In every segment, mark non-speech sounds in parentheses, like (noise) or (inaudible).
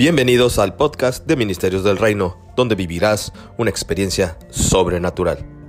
Bienvenidos al podcast de Ministerios del Reino, donde vivirás una experiencia sobrenatural.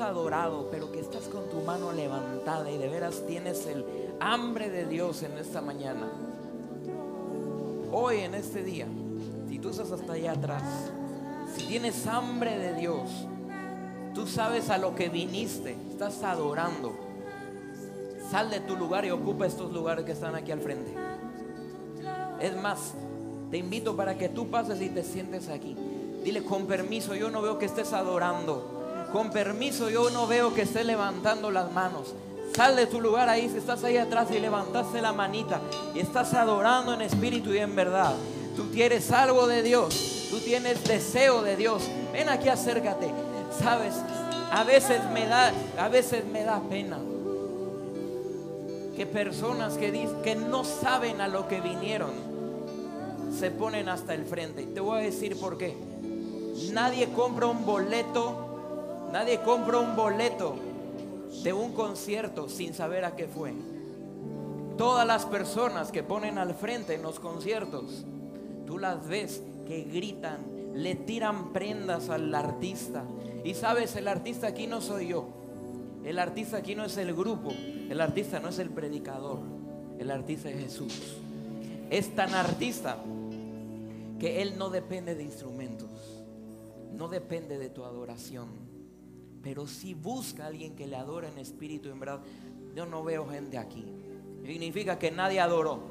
Adorado, pero que estás con tu mano levantada y de veras tienes el hambre de Dios en esta mañana, hoy en este día, si tú estás hasta allá atrás, si tienes hambre de Dios, tú sabes a lo que viniste, estás adorando, sal de tu lugar y ocupa estos lugares que están aquí al frente. Es más, te invito para que tú pases y te sientes aquí. Dile, con permiso, yo no veo que estés adorando. Con permiso, yo no veo que estés levantando las manos. Sal de tu lugar ahí, si estás ahí atrás y levantaste la manita y estás adorando en espíritu y en verdad. Tú quieres algo de Dios, tú tienes deseo de Dios. Ven aquí, acércate. Sabes, a veces me da, a veces me da pena que personas que, que no saben a lo que vinieron se ponen hasta el frente. Te voy a decir por qué. Nadie compra un boleto, nadie compra un boleto de un concierto sin saber a qué fue. Todas las personas que ponen al frente en los conciertos, tú las ves que gritan, le tiran prendas al artista. Y sabes, el artista aquí no soy yo. El artista aquí no es el grupo. El artista no es el predicador. El artista es Jesús. Es tan artista que Él no depende de instrumentos. No depende de tu adoración. Pero si busca a alguien que le adore en espíritu y en verdad, yo no veo gente aquí. Significa que nadie adoró.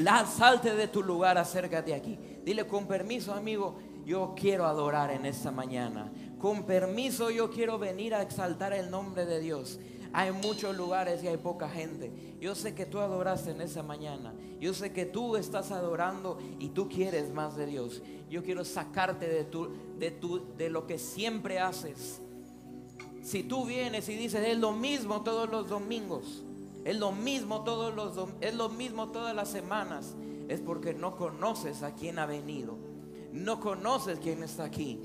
La, salte de tu lugar, acércate aquí. Dile con permiso, amigo, yo quiero adorar en esta mañana. Con permiso, yo quiero venir a exaltar el nombre de Dios. Hay muchos lugares y hay poca gente. Yo sé que tú adoraste en esa mañana. Yo sé que tú estás adorando y tú quieres más de Dios. Yo quiero sacarte de, tu, de, tu, de lo que siempre haces. Si tú vienes y dices, es lo mismo todos los domingos, es lo mismo todos los es lo mismo todas las semanas, es porque no conoces a quién ha venido. No conoces quién está aquí.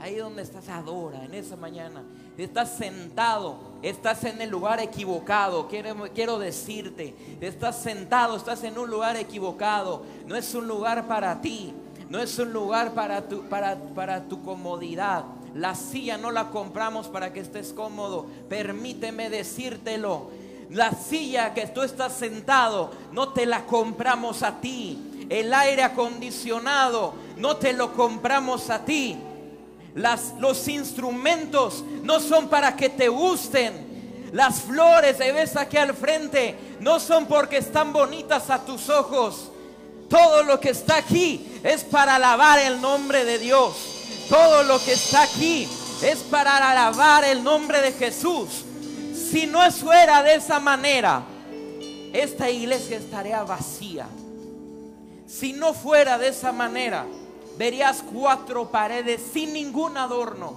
Ahí donde estás adora en esa mañana. Estás sentado, estás en el lugar equivocado. Quiero, quiero decirte, estás sentado, estás en un lugar equivocado. No es un lugar para ti. No es un lugar para tu, para, para tu comodidad. La silla no la compramos para que estés cómodo. Permíteme decírtelo. La silla que tú estás sentado no te la compramos a ti. El aire acondicionado no te lo compramos a ti. Las, los instrumentos no son para que te gusten. Las flores que ves aquí al frente no son porque están bonitas a tus ojos. Todo lo que está aquí es para alabar el nombre de Dios. Todo lo que está aquí es para alabar el nombre de Jesús. Si no fuera de esa manera, esta iglesia estaría vacía. Si no fuera de esa manera, verías cuatro paredes sin ningún adorno.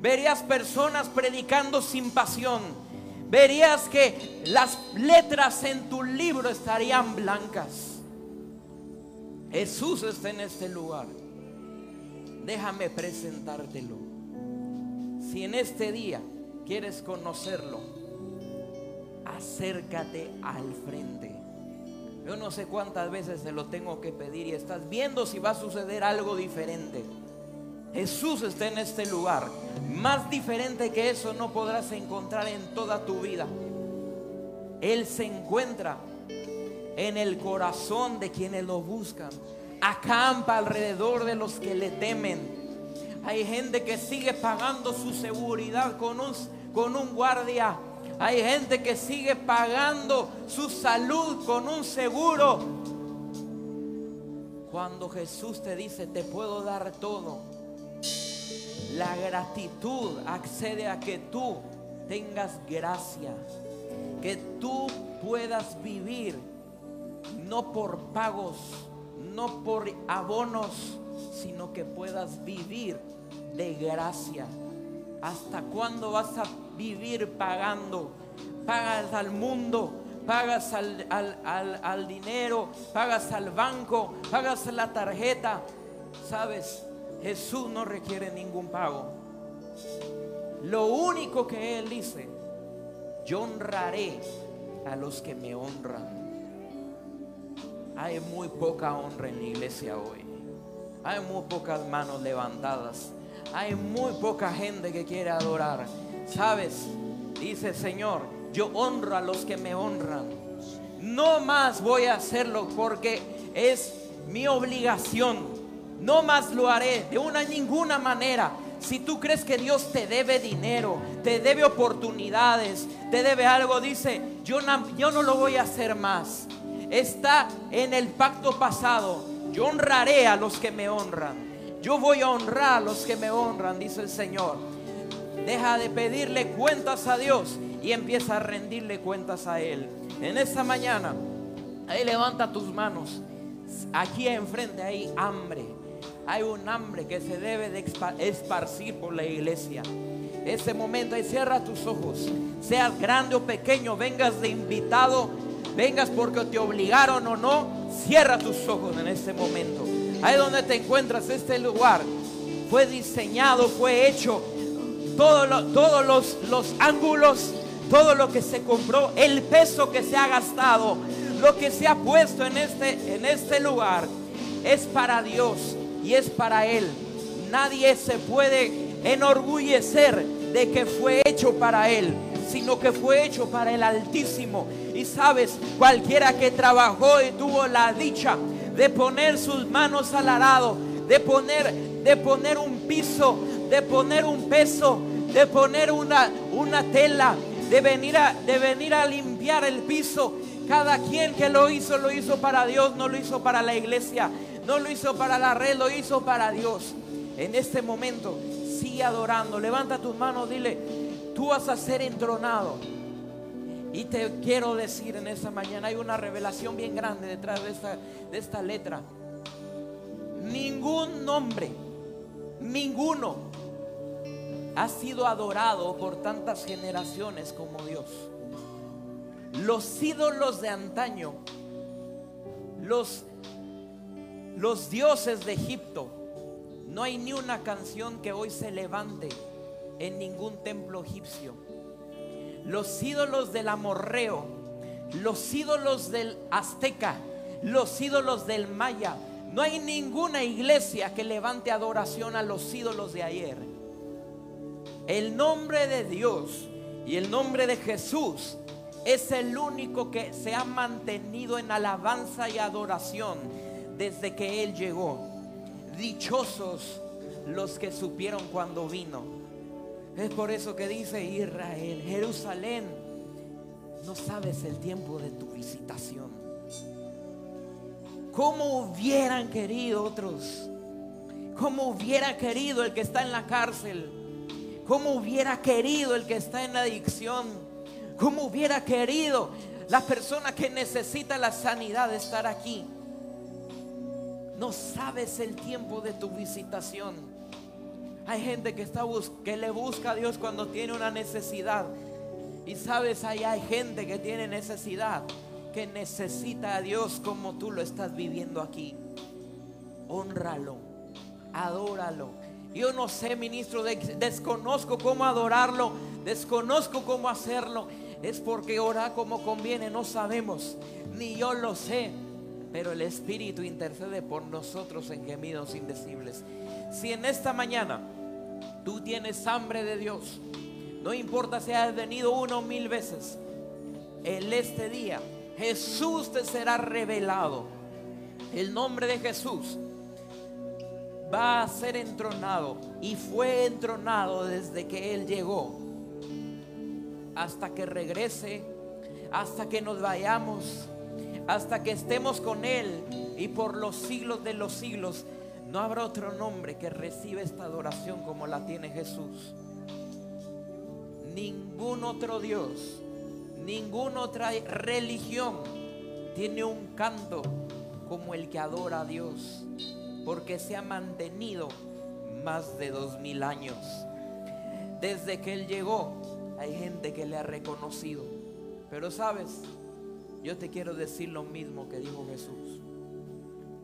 Verías personas predicando sin pasión. Verías que las letras en tu libro estarían blancas. Jesús está en este lugar. Déjame presentártelo. Si en este día quieres conocerlo, acércate al frente. Yo no sé cuántas veces te lo tengo que pedir y estás viendo si va a suceder algo diferente. Jesús está en este lugar. Más diferente que eso no podrás encontrar en toda tu vida. Él se encuentra en el corazón de quienes lo buscan. Acampa alrededor de los que le temen. Hay gente que sigue pagando su seguridad con un, con un guardia. Hay gente que sigue pagando su salud con un seguro. Cuando Jesús te dice, te puedo dar todo, la gratitud accede a que tú tengas gracia, que tú puedas vivir no por pagos, no por abonos, sino que puedas vivir de gracia. ¿Hasta cuándo vas a vivir pagando? Pagas al mundo, pagas al, al- al- al dinero, pagas al banco, pagas la tarjeta. Sabes, Jesús no requiere ningún pago. Lo único que Él dice, yo honraré a los que me honran. Hay muy poca honra en la iglesia hoy. Hay muy pocas manos levantadas. Hay muy poca gente que quiere adorar. ¿Sabes? Dice el Señor, yo honro a los que me honran. No más voy a hacerlo porque es mi obligación. No más lo haré de una ninguna manera. Si tú crees que Dios te debe dinero, te debe oportunidades, te debe algo, dice, yo no, yo no lo voy a hacer más. Está en el pacto pasado. Yo honraré a los que me honran. Yo voy a honrar a los que me honran, dice el Señor. Deja de pedirle cuentas a Dios y empieza a rendirle cuentas a Él. En esta mañana, ahí levanta tus manos. Aquí enfrente hay hambre. Hay un hambre que se debe de esparcir por la iglesia. Ese momento, ahí cierra tus ojos. Seas grande o pequeño, vengas de invitado, vengas porque te obligaron o no, cierra tus ojos en este momento. Ahí donde te encuentras, este lugar fue diseñado, fue hecho todos los, los ángulos, todo lo que se compró, el peso que se ha gastado, lo que se ha puesto en este, en este lugar, es para Dios y es para Él. Nadie se puede enorgullecer de que fue hecho para Él, sino que fue hecho para el Altísimo. Y sabes, cualquiera que trabajó y tuvo la dicha de poner sus manos al arado, de poner, de poner un piso, de poner un peso, de poner una, una tela, de venir, a, de venir a limpiar el piso. Cada quien que lo hizo, lo hizo para Dios, no lo hizo para la iglesia, no lo hizo para la red, lo hizo para Dios. En este momento, sigue adorando, levanta tus manos, dile, tú vas a ser entronado. Y te quiero decir en esta mañana, hay una revelación bien grande detrás de esta, de esta letra. Ningún nombre, ninguno, ha sido adorado por tantas generaciones como Dios. Los ídolos de antaño, los, los dioses de Egipto, no hay ni una canción que hoy se levante en ningún templo egipcio. Los ídolos del amorreo, los ídolos del azteca, los ídolos del maya. No hay ninguna iglesia que levante adoración a los ídolos de ayer. El nombre de Dios y el nombre de Jesús es el único que se ha mantenido en alabanza y adoración desde que Él llegó. Dichosos los que supieron cuando vino. Es por eso que dice Israel, Jerusalén, no sabes el tiempo de tu visitación. ¿Cómo hubieran querido otros? ¿Cómo hubiera querido el que está en la cárcel? ¿Cómo hubiera querido el que está en la adicción? ¿Cómo hubiera querido la persona que necesita la sanidad de estar aquí? No sabes el tiempo de tu visitación. Hay gente que, está que le busca a Dios cuando tiene una necesidad. Y sabes, ahí hay gente que tiene necesidad, que necesita a Dios como tú lo estás viviendo aquí. Honralo, adóralo. Yo no sé, ministro, de- desconozco cómo adorarlo, desconozco cómo hacerlo. Es porque ora como conviene, no sabemos, ni yo lo sé. Pero el Espíritu intercede por nosotros en gemidos indecibles. Si en esta mañana tú tienes hambre de Dios, no importa si has venido una o mil veces, en este día Jesús te será revelado. El nombre de Jesús va a ser entronado y fue entronado desde que Él llegó hasta que regrese, hasta que nos vayamos, hasta que estemos con Él y por los siglos de los siglos. No habrá otro nombre que reciba esta adoración como la tiene Jesús. Ningún otro Dios, ninguna otra religión tiene un canto como el que adora a Dios, porque se ha mantenido más de dos mil años. Desde que Él llegó, hay gente que le ha reconocido. Pero sabes, yo te quiero decir lo mismo que dijo Jesús.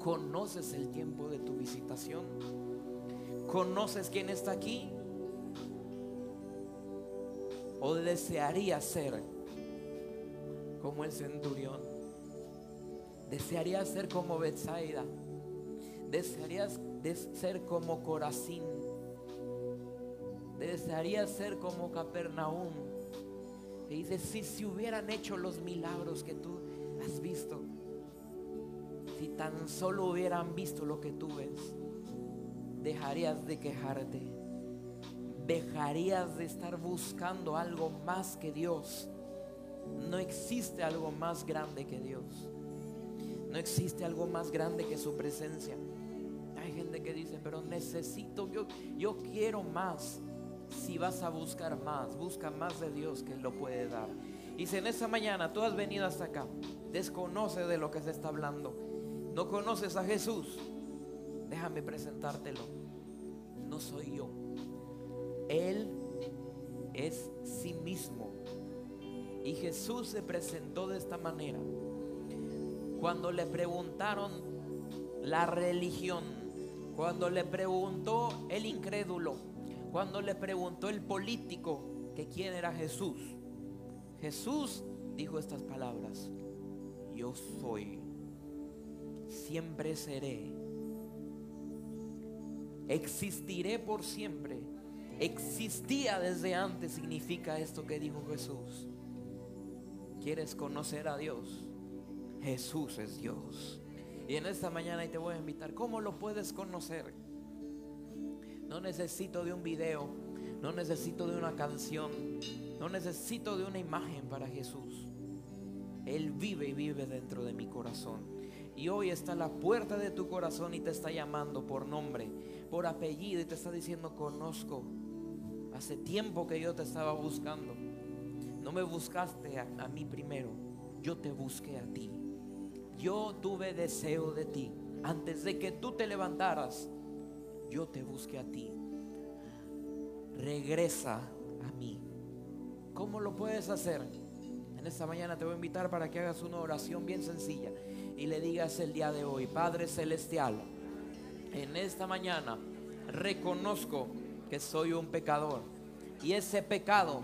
¿Conoces el tiempo de tu visitación? ¿Conoces quién está aquí? ¿O desearías ser como el centurión? ¿Desearías ser como Bethsaida? ¿Desearías de ser como Corazín? ¿Desearías ser como Capernaum? Y dice, si se hubieran hecho los milagros que tú has visto, si tan solo hubieran visto lo que tú ves, dejarías de quejarte, dejarías de estar buscando algo más que Dios. No existe algo más grande que Dios. No existe algo más grande que su presencia. Hay gente que dice, pero necesito, yo, yo quiero más. Si vas a buscar más, busca más de Dios que Él lo puede dar. Y si en esta mañana tú has venido hasta acá, desconoce de lo que se está hablando, no conoces a Jesús, déjame presentártelo. No soy yo. Él es sí mismo. Y Jesús se presentó de esta manera. Cuando le preguntaron la religión, cuando le preguntó el incrédulo, cuando le preguntó el político que quién era Jesús, Jesús dijo estas palabras, yo soy, siempre seré, existiré por siempre, existía desde antes, significa esto que dijo Jesús. ¿Quieres conocer a Dios? Jesús es Dios. Y en esta mañana te voy a invitar, ¿cómo lo puedes conocer? No necesito de un video, no necesito de una canción, no necesito de una imagen para Jesús. Él vive y vive dentro de mi corazón. Y hoy está la puerta de tu corazón y te está llamando por nombre, por apellido y te está diciendo, conozco. Hace tiempo que yo te estaba buscando. No me buscaste a mí primero, yo te busqué a ti. Yo tuve deseo de ti. Antes de que tú te levantaras, yo te busqué a ti. Regresa a mí. ¿Cómo lo puedes hacer? En esta mañana te voy a invitar para que hagas una oración bien sencilla y le digas el día de hoy, Padre Celestial, en esta mañana reconozco que soy un pecador y ese pecado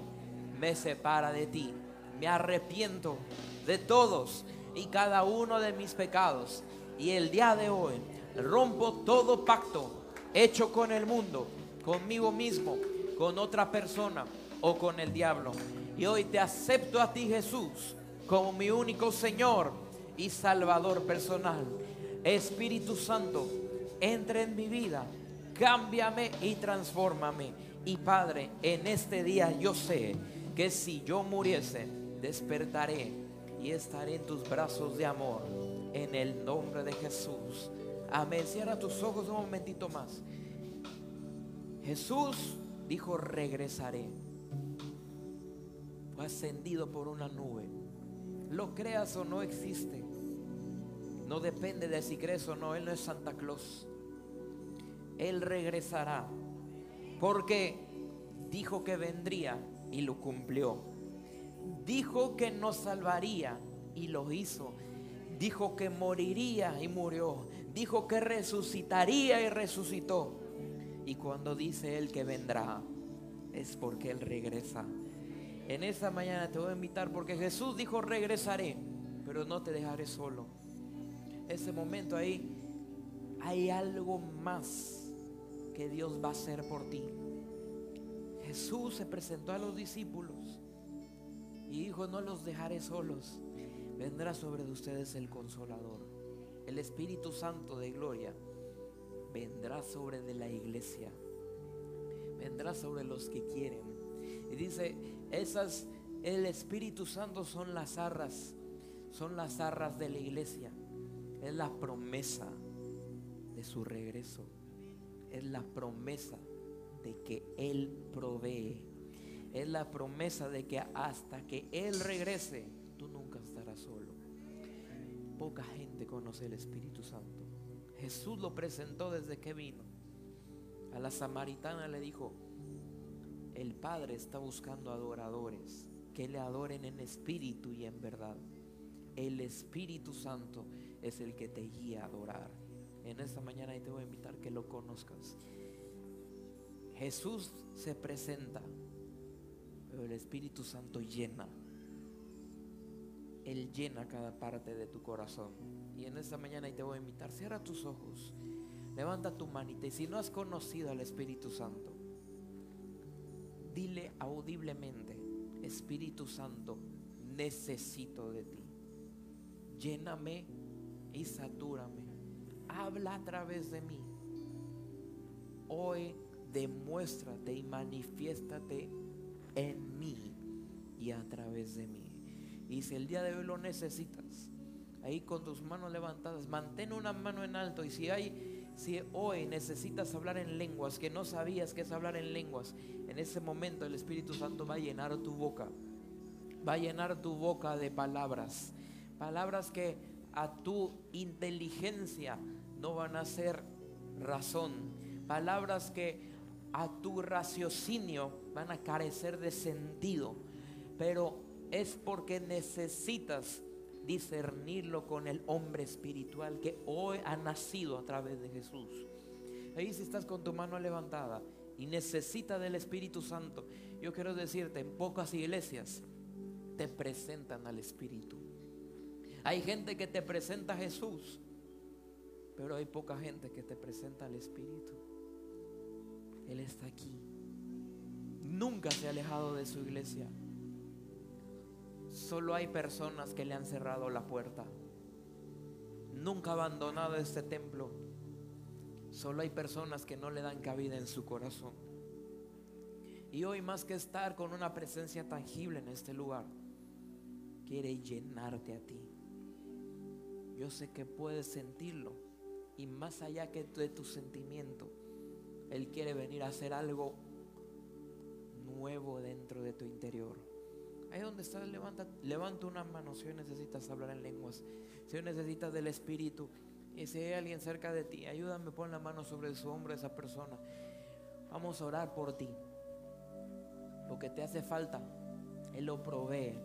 me separa de ti. Me arrepiento de todos y cada uno de mis pecados. Y el día de hoy rompo todo pacto hecho con el mundo, conmigo mismo, con otra persona o con el diablo. Y hoy te acepto a ti Jesús como mi único Señor y Salvador personal. Espíritu Santo, entra en mi vida, cámbiame y transfórmame. Y Padre, en este día yo sé que si yo muriese, despertaré y estaré en tus brazos de amor. En el nombre de Jesús. Amén. Cierra tus ojos un momentito más. Jesús dijo, regresaré. Fue ascendido por una nube. Lo creas o no existe. No depende de si crees o no. Él no es Santa Claus. Él regresará. Porque dijo que vendría y lo cumplió. Dijo que nos salvaría y lo hizo. Dijo que moriría y murió. Dijo que resucitaría y resucitó. Y cuando dice Él que vendrá, es porque Él regresa. En esta mañana te voy a invitar porque Jesús dijo regresaré, pero no te dejaré solo. Ese momento ahí hay algo más que Dios va a hacer por ti. Jesús se presentó a los discípulos y dijo, no los dejaré solos. Vendrá sobre ustedes el consolador. El Espíritu Santo de gloria vendrá sobre de la iglesia. Vendrá sobre los que quieren. Y dice, esas, el Espíritu Santo son las arras, son las arras de la iglesia. Es la promesa de su regreso. Es la promesa de que Él provee. Es la promesa de que hasta que Él regrese, tú nunca estarás solo. Poca gente conoce el Espíritu Santo. Jesús lo presentó desde que vino. A la samaritana le dijo, el Padre está buscando adoradores que le adoren en espíritu y en verdad. El Espíritu Santo es el que te guía a adorar. En esta mañana te voy a invitar que lo conozcas. Jesús se presenta, pero el Espíritu Santo llena. Él llena cada parte de tu corazón. Y en esta mañana te voy a invitar, cierra tus ojos, levanta tu manita y si no has conocido al Espíritu Santo, dile audiblemente, Espíritu Santo, necesito de ti. Lléname y satúrame. Habla a través de mí. Hoy demuéstrate y manifiéstate en mí y a través de mí. Y si el día de hoy lo necesitas, ahí con tus manos levantadas, mantén una mano en alto. Y si hay, si hoy necesitas hablar en lenguas, que no sabías que es hablar en lenguas, en ese momento el Espíritu Santo va a llenar tu boca. Va a llenar tu boca de palabras. Palabras que a tu inteligencia no van a ser razón. Palabras que a tu raciocinio van a carecer de sentido. Pero es porque necesitas discernirlo con el hombre espiritual que hoy ha nacido a través de Jesús. Ahí si estás con tu mano levantada y necesitas del Espíritu Santo, yo quiero decirte, en pocas iglesias te presentan al Espíritu. Hay gente que te presenta a Jesús, pero hay poca gente que te presenta al Espíritu. Él está aquí. Nunca se ha alejado de su iglesia. Solo hay personas que le han cerrado la puerta. Nunca ha abandonado este templo. Solo hay personas que no le dan cabida en su corazón. Y hoy más que estar con una presencia tangible en este lugar, quiere llenarte a ti. Yo sé que puedes sentirlo. Y más allá que de tu sentimiento, Él quiere venir a hacer algo nuevo dentro de tu interior. Ahí donde estás, levanta, levanta una mano si hoy necesitas hablar en lenguas, si hoy necesitas del Espíritu. Y si hay alguien cerca de ti, ayúdame, pon la mano sobre su hombro esa persona. Vamos a orar por ti. Lo que te hace falta, Él lo provee.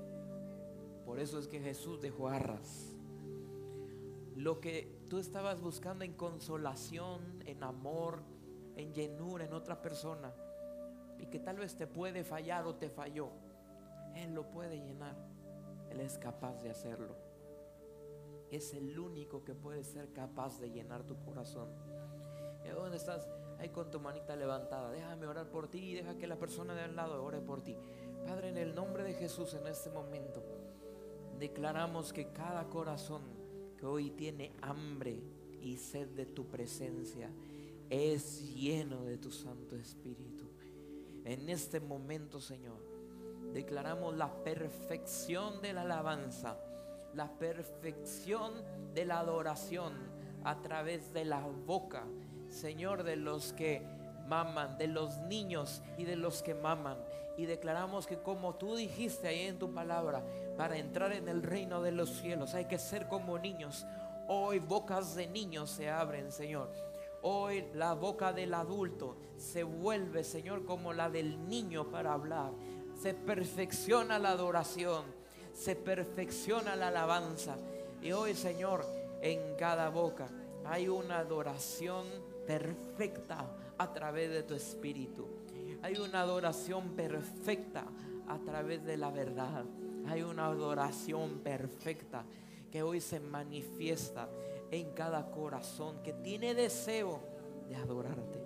Por eso es que Jesús dejó arras. Lo que tú estabas buscando en consolación, en amor, en llenura en otra persona, y que tal vez te puede fallar o te falló, Él lo puede llenar. Él es capaz de hacerlo. Es el único que puede ser capaz de llenar tu corazón. ¿Y dónde estás? Ahí con tu manita levantada. Déjame orar por ti y deja que la persona de al lado ore por ti. Padre, en el nombre de Jesús en este momento, declaramos que cada corazón que hoy tiene hambre y sed de tu presencia es lleno de tu Santo Espíritu. En este momento, Señor, declaramos la perfección de la alabanza, la perfección de la adoración a través de la boca, Señor, de los que maman, de los niños y de los que maman. Y declaramos que como tú dijiste ahí en tu palabra, para entrar en el reino de los cielos hay que ser como niños. Hoy bocas de niños se abren, Señor. Hoy la boca del adulto se vuelve, Señor, como la del niño para hablar. Se perfecciona la adoración, se perfecciona la alabanza. Y hoy, Señor, en cada boca hay una adoración perfecta a través de tu espíritu. Hay una adoración perfecta a través de la verdad. Hay una adoración perfecta que hoy se manifiesta en cada corazón que tiene deseo de adorarte.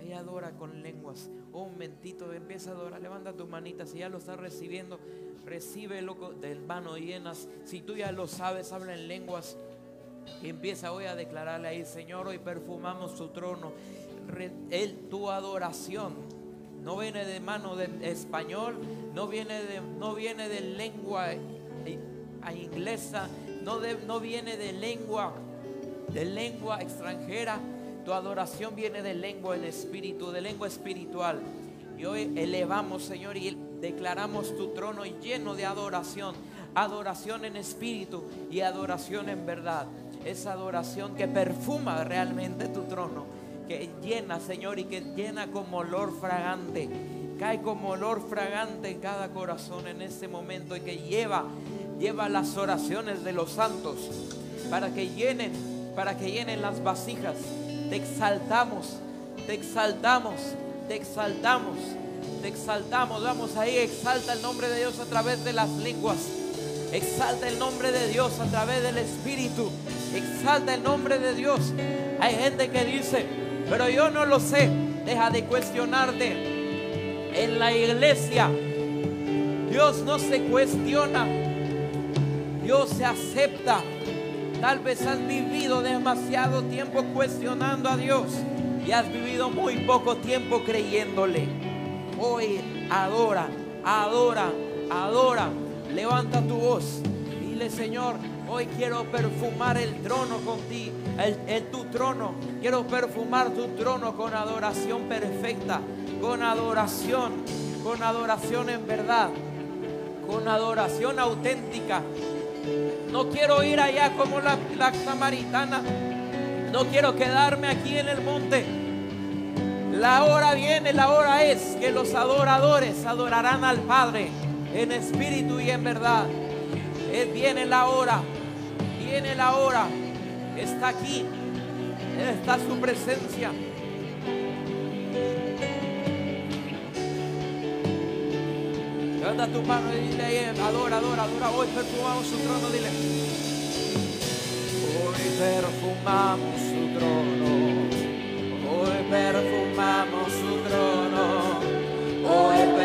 Ella adora con lenguas. Un momentito, empieza a adorar. Levanta tu manita. Si ya lo estás recibiendo, recíbelo del mano llenas. Si tú ya lo sabes, habla en lenguas. Empieza hoy a declararle ahí, Señor, hoy perfumamos tu trono. Él, tu adoración no viene de mano de español, no viene de, no viene de lengua eh, inglesa, no, de- no viene de lengua, de lengua extranjera. Tu adoración viene de lengua del espíritu, de lengua espiritual. Y hoy elevamos, Señor, y declaramos tu trono lleno de adoración. Adoración en espíritu y adoración en verdad. Esa adoración que perfuma realmente tu trono. que llena, Señor, y que llena como olor fragante. Cae como olor fragante en cada corazón en este momento y que lleva, lleva las oraciones de los santos para que llenen, para que llenen las vasijas. Te exaltamos, te exaltamos, te exaltamos, te exaltamos. Vamos ahí, exalta el nombre de Dios a través de las lenguas. Exalta el nombre de Dios a través del Espíritu. Exalta el nombre de Dios. Hay gente que dice, pero yo no lo sé. Deja de cuestionarte. En la iglesia, Dios no se cuestiona. Dios se acepta. Tal vez has vivido demasiado tiempo cuestionando a Dios y has vivido muy poco tiempo creyéndole. Hoy adora, adora, adora. Levanta tu voz. Dile, Señor, hoy quiero perfumar el trono con ti, el, tu trono. Quiero perfumar tu trono con adoración perfecta, con adoración, con adoración en verdad, con adoración auténtica. No quiero ir allá como la, la samaritana. No quiero quedarme aquí en el monte. La hora viene, la hora es que los adoradores adorarán al Padre en espíritu y en verdad. Eh, viene la hora, viene la hora. Está aquí, está su presencia. Levanta tu mano y dile, adora, adora, adora. Hoy perfumamos su trono, dile. Hoy perfumamos su trono. Hoy perfumamos su trono. Hoy perfumamos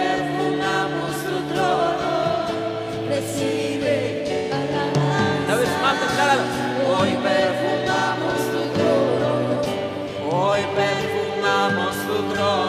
perfumamos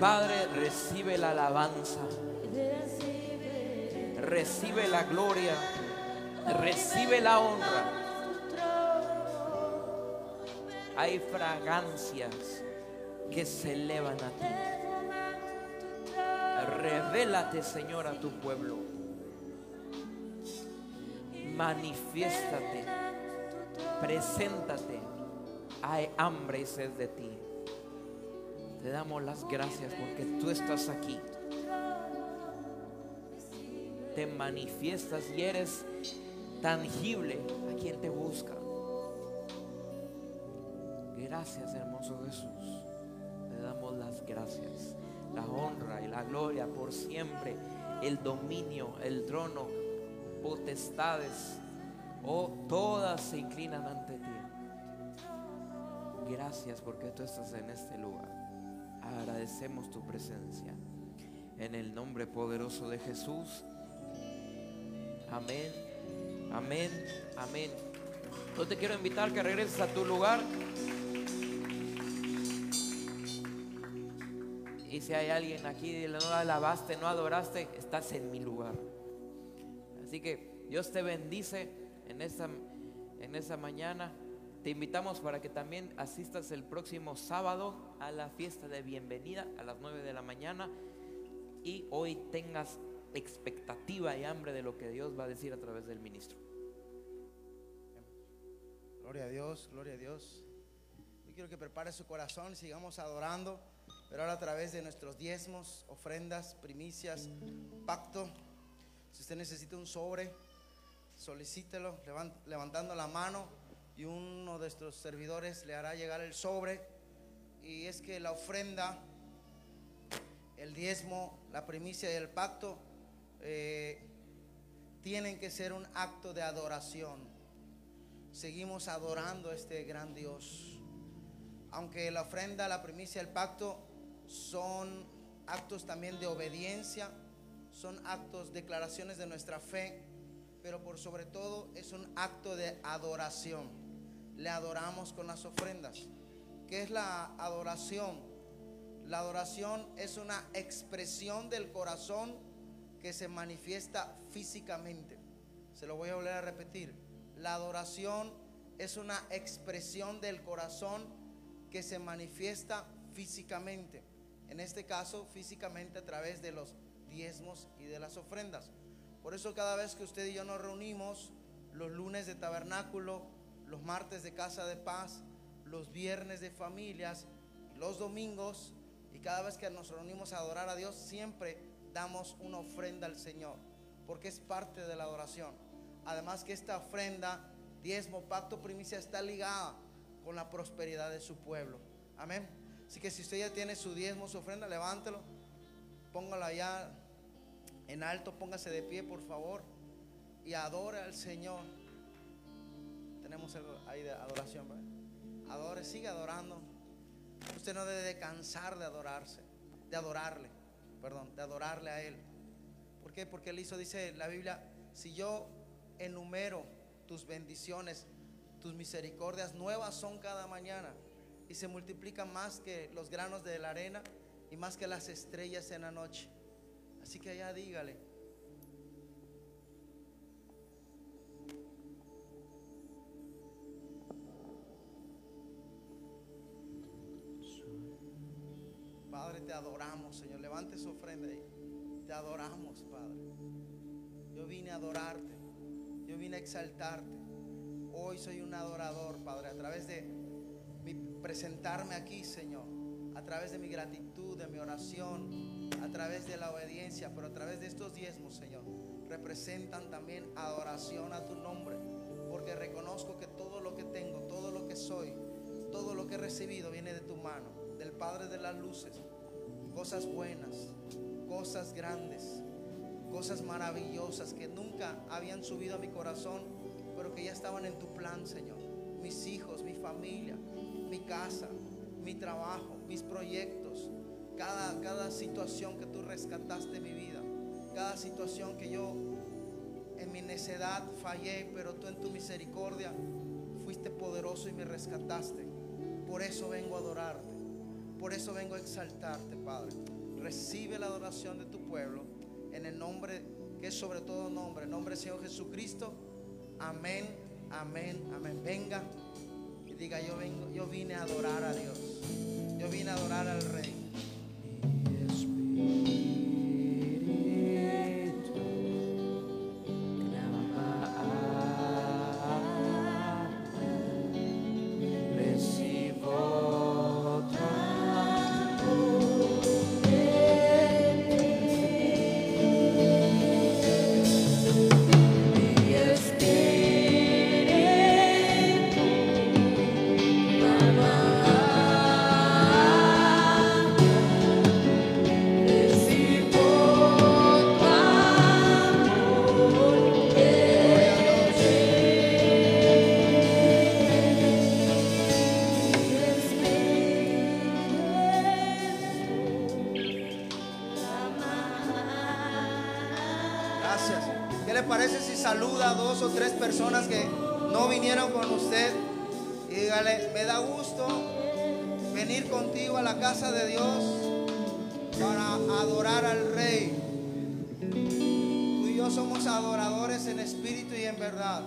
Padre, recibe la alabanza, Recibe la gloria, recibe la honra. Hay fragancias que se elevan a ti. Revélate, Señor, a tu pueblo. Manifiéstate, preséntate. Hay hambre y sed de ti. Te damos las gracias porque tú estás aquí. Te manifiestas y eres tangible a quien te busca. Gracias, hermoso Jesús. Te damos las gracias, la honra y la gloria por siempre, el dominio, el trono, potestades, oh, todas se inclinan ante ti. Gracias porque tú estás en este lugar. Agradecemos tu presencia. En el nombre poderoso de Jesús. Amén. Amén. Amén. Yo te quiero invitar que regreses a tu lugar. Y si hay alguien aquí, dile, no alabaste, no adoraste, estás en mi lugar. Así que Dios te bendice en en esta mañana. Te invitamos para que también asistas el próximo sábado a la fiesta de bienvenida a las 9 de la mañana y hoy tengas expectativa y hambre de lo que Dios va a decir a través del ministro. Gloria a Dios, gloria a Dios. Yo quiero que prepare su corazón sigamos adorando. pero ahora a través de nuestros diezmos, ofrendas, primicias, pacto. Si usted necesita un sobre, solicítelo levan- levantando la mano y uno de nuestros servidores le hará llegar el sobre. Y es que la ofrenda, el diezmo, la primicia y el pacto eh, tienen que ser un acto de adoración. Seguimos adorando a este gran Dios. Aunque la ofrenda, la primicia, el pacto son actos también de obediencia, son actos, declaraciones de nuestra fe, pero por sobre todo es un acto de adoración. Le adoramos con las ofrendas. ¿Qué es la adoración? La adoración es una expresión del corazón que se manifiesta físicamente. Se lo voy a volver a repetir. La adoración es una expresión del corazón que se manifiesta físicamente. En este caso, físicamente a través de los diezmos y de las ofrendas. Por eso cada vez que usted y yo nos reunimos, los lunes de tabernáculo, los martes de casa de paz, los viernes de familias, los domingos, y cada vez que nos reunimos a adorar a Dios, siempre damos una ofrenda al Señor, porque es parte de la adoración. Además que esta ofrenda, diezmo, pacto, primicia, está ligada con la prosperidad de su pueblo. Amén. Así que si usted ya tiene su diezmo, su ofrenda, levántelo, póngalo allá en alto, póngase de pie, por favor, y adore al Señor. Tenemos ahí de adoración. Adore, sigue adorando. Usted no debe de cansar de adorarse, de adorarle, perdón, de adorarle a Él. ¿Por qué? Porque Él hizo, dice la Biblia, si yo enumero tus bendiciones, tus misericordias nuevas son cada mañana y se multiplican más que los granos de la arena y más que las estrellas en la noche. Así que allá dígale. Padre, te adoramos, Señor. Levante su ofrenda ahí. Te adoramos, Padre. Yo vine a adorarte. Yo vine a exaltarte. Hoy soy un adorador, Padre, a través de mi presentarme aquí, Señor. A través de mi gratitud, de mi oración, a través de la obediencia, pero a través de estos diezmos, Señor, representan también adoración a tu nombre. Porque reconozco que todo lo que tengo, todo lo que soy, todo lo que he recibido viene de tu mano, Padre de las luces. Cosas buenas, cosas grandes, cosas maravillosas que nunca habían subido a mi corazón, pero que ya estaban en tu plan, Señor. Mis hijos, mi familia, mi casa, mi trabajo, mis proyectos, cada, cada situación que tú rescataste de mi vida, cada situación que yo en mi necedad fallé, pero tú en tu misericordia fuiste poderoso y me rescataste. Por eso vengo a adorarte. Por eso vengo a exaltarte, Padre. Recibe la adoración de tu pueblo en el nombre que es sobre todo nombre, en nombre del Señor Jesucristo. Amén, amén, amén. Venga y diga, yo vengo, yo vine a adorar a Dios. Yo vine a adorar al Rey. Personas que no vinieron con usted? Y dígale, me da gusto venir contigo a la casa de Dios para adorar al Rey. Tú y yo somos adoradores en espíritu y en verdad.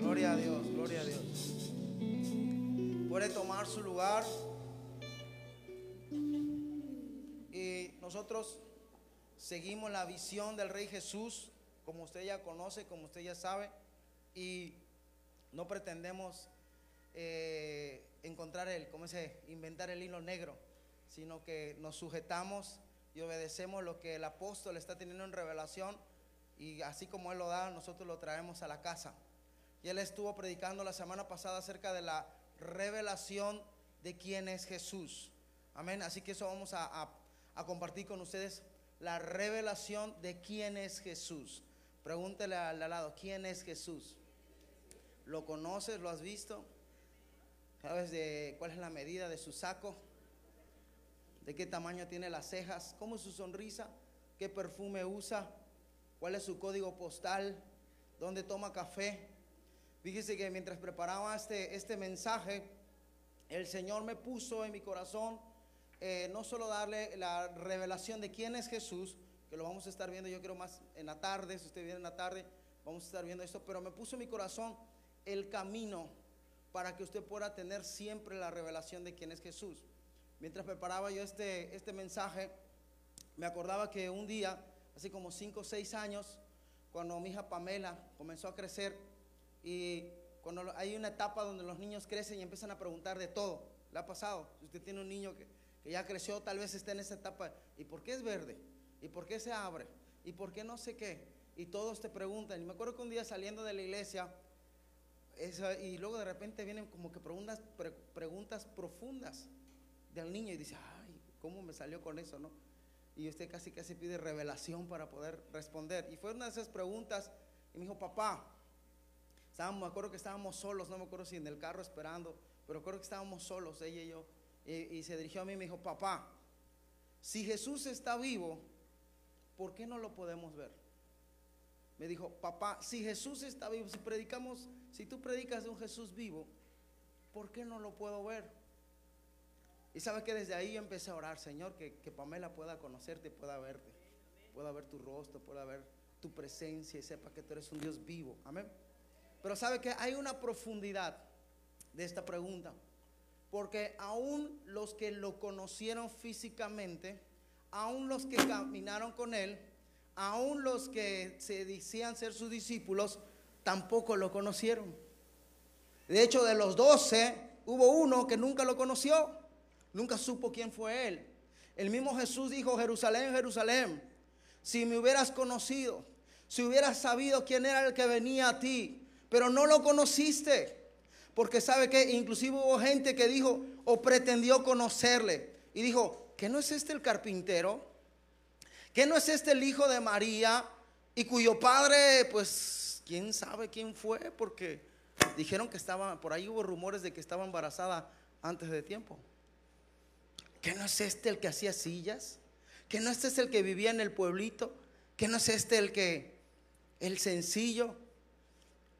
Gloria a Dios, gloria a Dios. Puede tomar su lugar. Y nosotros seguimos la visión del Rey Jesús, como usted ya conoce, como usted ya sabe, y no pretendemos eh, encontrar el, ¿cómo se? Inventar el hilo negro, sino que nos sujetamos y obedecemos lo que el apóstol está teniendo en revelación y así como él lo da, nosotros lo traemos a la casa. Y él estuvo predicando la semana pasada acerca de la revelación de quién es Jesús. Amén. Así que eso vamos a, compartir con ustedes, la revelación de quién es Jesús. Pregúntele al lado, ¿quién es Jesús? ¿Lo conoces? ¿Lo has visto? ¿Sabes de cuál es la medida de su saco? ¿De qué tamaño tiene las cejas? ¿Cómo es su sonrisa? ¿Qué perfume usa? ¿Cuál es su código postal? ¿Dónde toma café? Fíjese que mientras preparaba este, este mensaje, el Señor me puso en mi corazón eh, no solo darle la revelación de quién es Jesús, que lo vamos a estar viendo yo creo más en la tarde, si usted viene en la tarde, vamos a estar viendo esto, pero me puso en mi corazón el camino para que usted pueda tener siempre la revelación de quién es Jesús. Mientras preparaba yo este, este mensaje, me acordaba que un día, así como 5 o 6 años, cuando mi hija Pamela comenzó a crecer y cuando hay una etapa donde los niños crecen y empiezan a preguntar de todo, le ha pasado, si usted tiene un niño que, que ya creció, tal vez está en esa etapa, ¿y por qué es verde? ¿Y por qué se abre? ¿Y por qué no sé qué? Y todos te preguntan. Y me acuerdo que un día saliendo de la iglesia, y luego de repente vienen como que preguntas, pre- preguntas profundas del niño y dice, ay, ¿cómo me salió con eso, no? Y usted casi casi pide revelación para poder responder. Y fue una de esas preguntas y me dijo, papá, estábamos, me acuerdo que estábamos solos, no me acuerdo si en el carro esperando, pero acuerdo que estábamos solos, ella y yo. Y, y se dirigió a mí y me dijo, papá, si Jesús está vivo, ¿por qué no lo podemos ver? Me dijo, papá, si Jesús está vivo, si predicamos, si tú predicas de un Jesús vivo, ¿por qué no lo puedo ver? Y sabe que desde ahí yo empecé a orar, Señor, que, que Pamela pueda conocerte, pueda verte, pueda ver tu rostro, pueda ver tu presencia y sepa que tú eres un Dios vivo. Amén. Pero sabe que hay una profundidad de esta pregunta. Porque aún los que lo conocieron físicamente, aún los que caminaron con él, aún los que se decían ser sus discípulos, tampoco lo conocieron. De hecho, de los doce, hubo uno que nunca lo conoció, nunca supo quién fue él. El mismo Jesús dijo, Jerusalén, Jerusalén, si me hubieras conocido, si hubieras sabido quién era el que venía a ti, pero no lo conociste. Porque sabe que inclusive hubo gente que dijo o pretendió conocerle y dijo, ¿que no es este el carpintero? ¿Que no es este el hijo de María? Y cuyo padre, pues, quién sabe quién fue, porque dijeron que estaba, por ahí hubo rumores de que estaba embarazada antes de tiempo. ¿Que no es este el que hacía sillas? ¿Que no este es el que vivía en el pueblito? ¿Que no es este el que, el sencillo?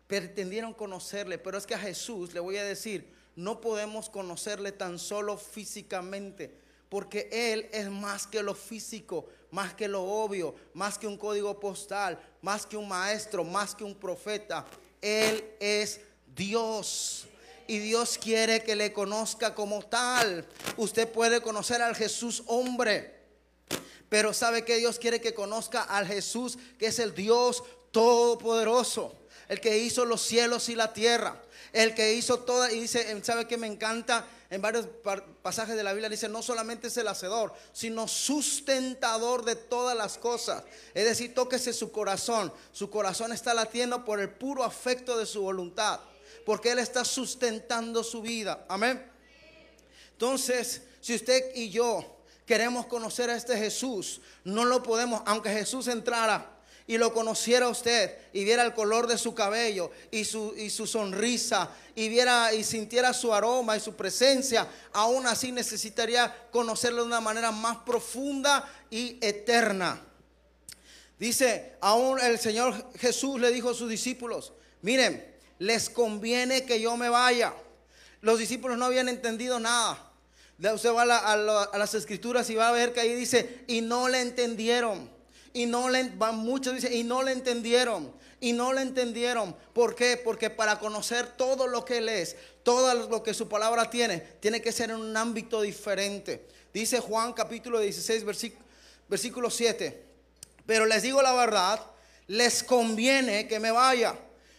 pretendieron conocerle, pero es que a Jesús le voy a decir, no podemos conocerle tan solo físicamente, porque Él es más que lo físico, más que lo obvio, más que un código postal, más que un maestro, más que un profeta. Él es Dios. Y Dios quiere que le conozca como tal. Usted puede conocer al Jesús hombre. Pero sabe que Dios quiere que conozca al Jesús, que es el Dios todopoderoso, el que hizo los cielos y la tierra, el que hizo toda, y dice, sabe que me encanta, en varios pasajes de la Biblia dice, no solamente es el hacedor, sino sustentador de todas las cosas. Es decir, tóquese su corazón, su corazón está latiendo por el puro afecto de su voluntad, porque Él está sustentando su vida. Amén. Entonces, si usted y yo queremos conocer a este Jesús, no lo podemos, aunque Jesús entrara y lo conociera usted y viera el color de su cabello y su, y su sonrisa y viera y sintiera su aroma y su presencia, aún así necesitaría conocerlo de una manera más profunda y eterna. Dice, aún el Señor Jesús le dijo a sus discípulos, miren, les conviene que yo me vaya. Los discípulos no habían entendido nada. Usted va a, a las escrituras y va a ver que ahí dice, y no le entendieron. Y no le, muchos dicen, y no le entendieron. Y no le entendieron. ¿Por qué? Porque para conocer todo lo que Él es, todo lo que su palabra tiene, tiene que ser en un ámbito diferente. Dice Juan capítulo 16, versículo, versículo 7. Pero les digo la verdad, les conviene que me vaya.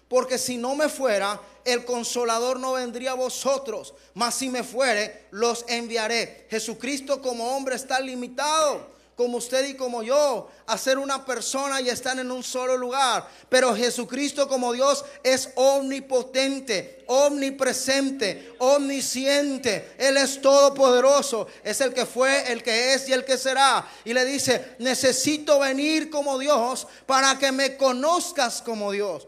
Porque si no me fuera, el consolador no vendría a vosotros. Mas si me fuere, los enviaré. Jesucristo como hombre está limitado como usted y como yo, a ser una persona y están en un solo lugar. Pero Jesucristo como Dios es omnipotente, omnipresente, omnisciente. Él es todopoderoso, es el que fue, el que es y el que será. Y le dice, necesito venir como Dios para que me conozcas como Dios.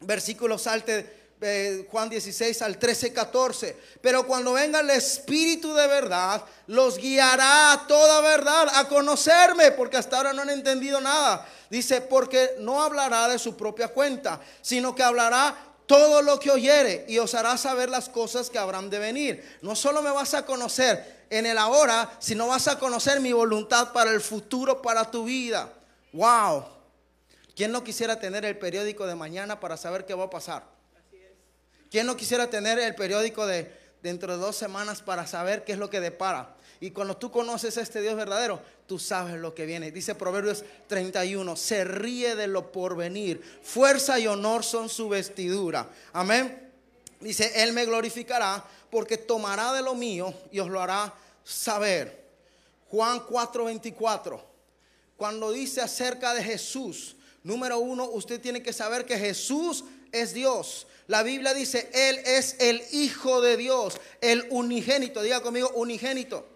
Versículo salte eh, Juan 16 al 13, 14. Pero cuando venga el Espíritu de verdad, los guiará a toda verdad, a conocerme, porque hasta ahora no han entendido nada. Dice, porque no hablará de su propia cuenta, sino que hablará todo lo que oyere y os hará saber las cosas que habrán de venir. No solo me vas a conocer en el ahora, sino vas a conocer mi voluntad para el futuro, para tu vida. Wow. ¿Quién no quisiera tener el periódico de mañana para saber qué va a pasar? ¿Quién no quisiera tener el periódico de dentro de dos semanas para saber qué es lo que depara? Y cuando tú conoces a este Dios verdadero, tú sabes lo que viene. Dice Proverbios 31, se ríe de lo porvenir. Fuerza y honor son su vestidura. Amén. Dice, Él me glorificará porque tomará de lo mío y os lo hará saber. Juan 4:24. Cuando dice acerca de Jesús, número uno, usted tiene que saber que Jesús es Dios. La Biblia dice, Él es el Hijo de Dios, el unigénito. Diga conmigo, unigénito.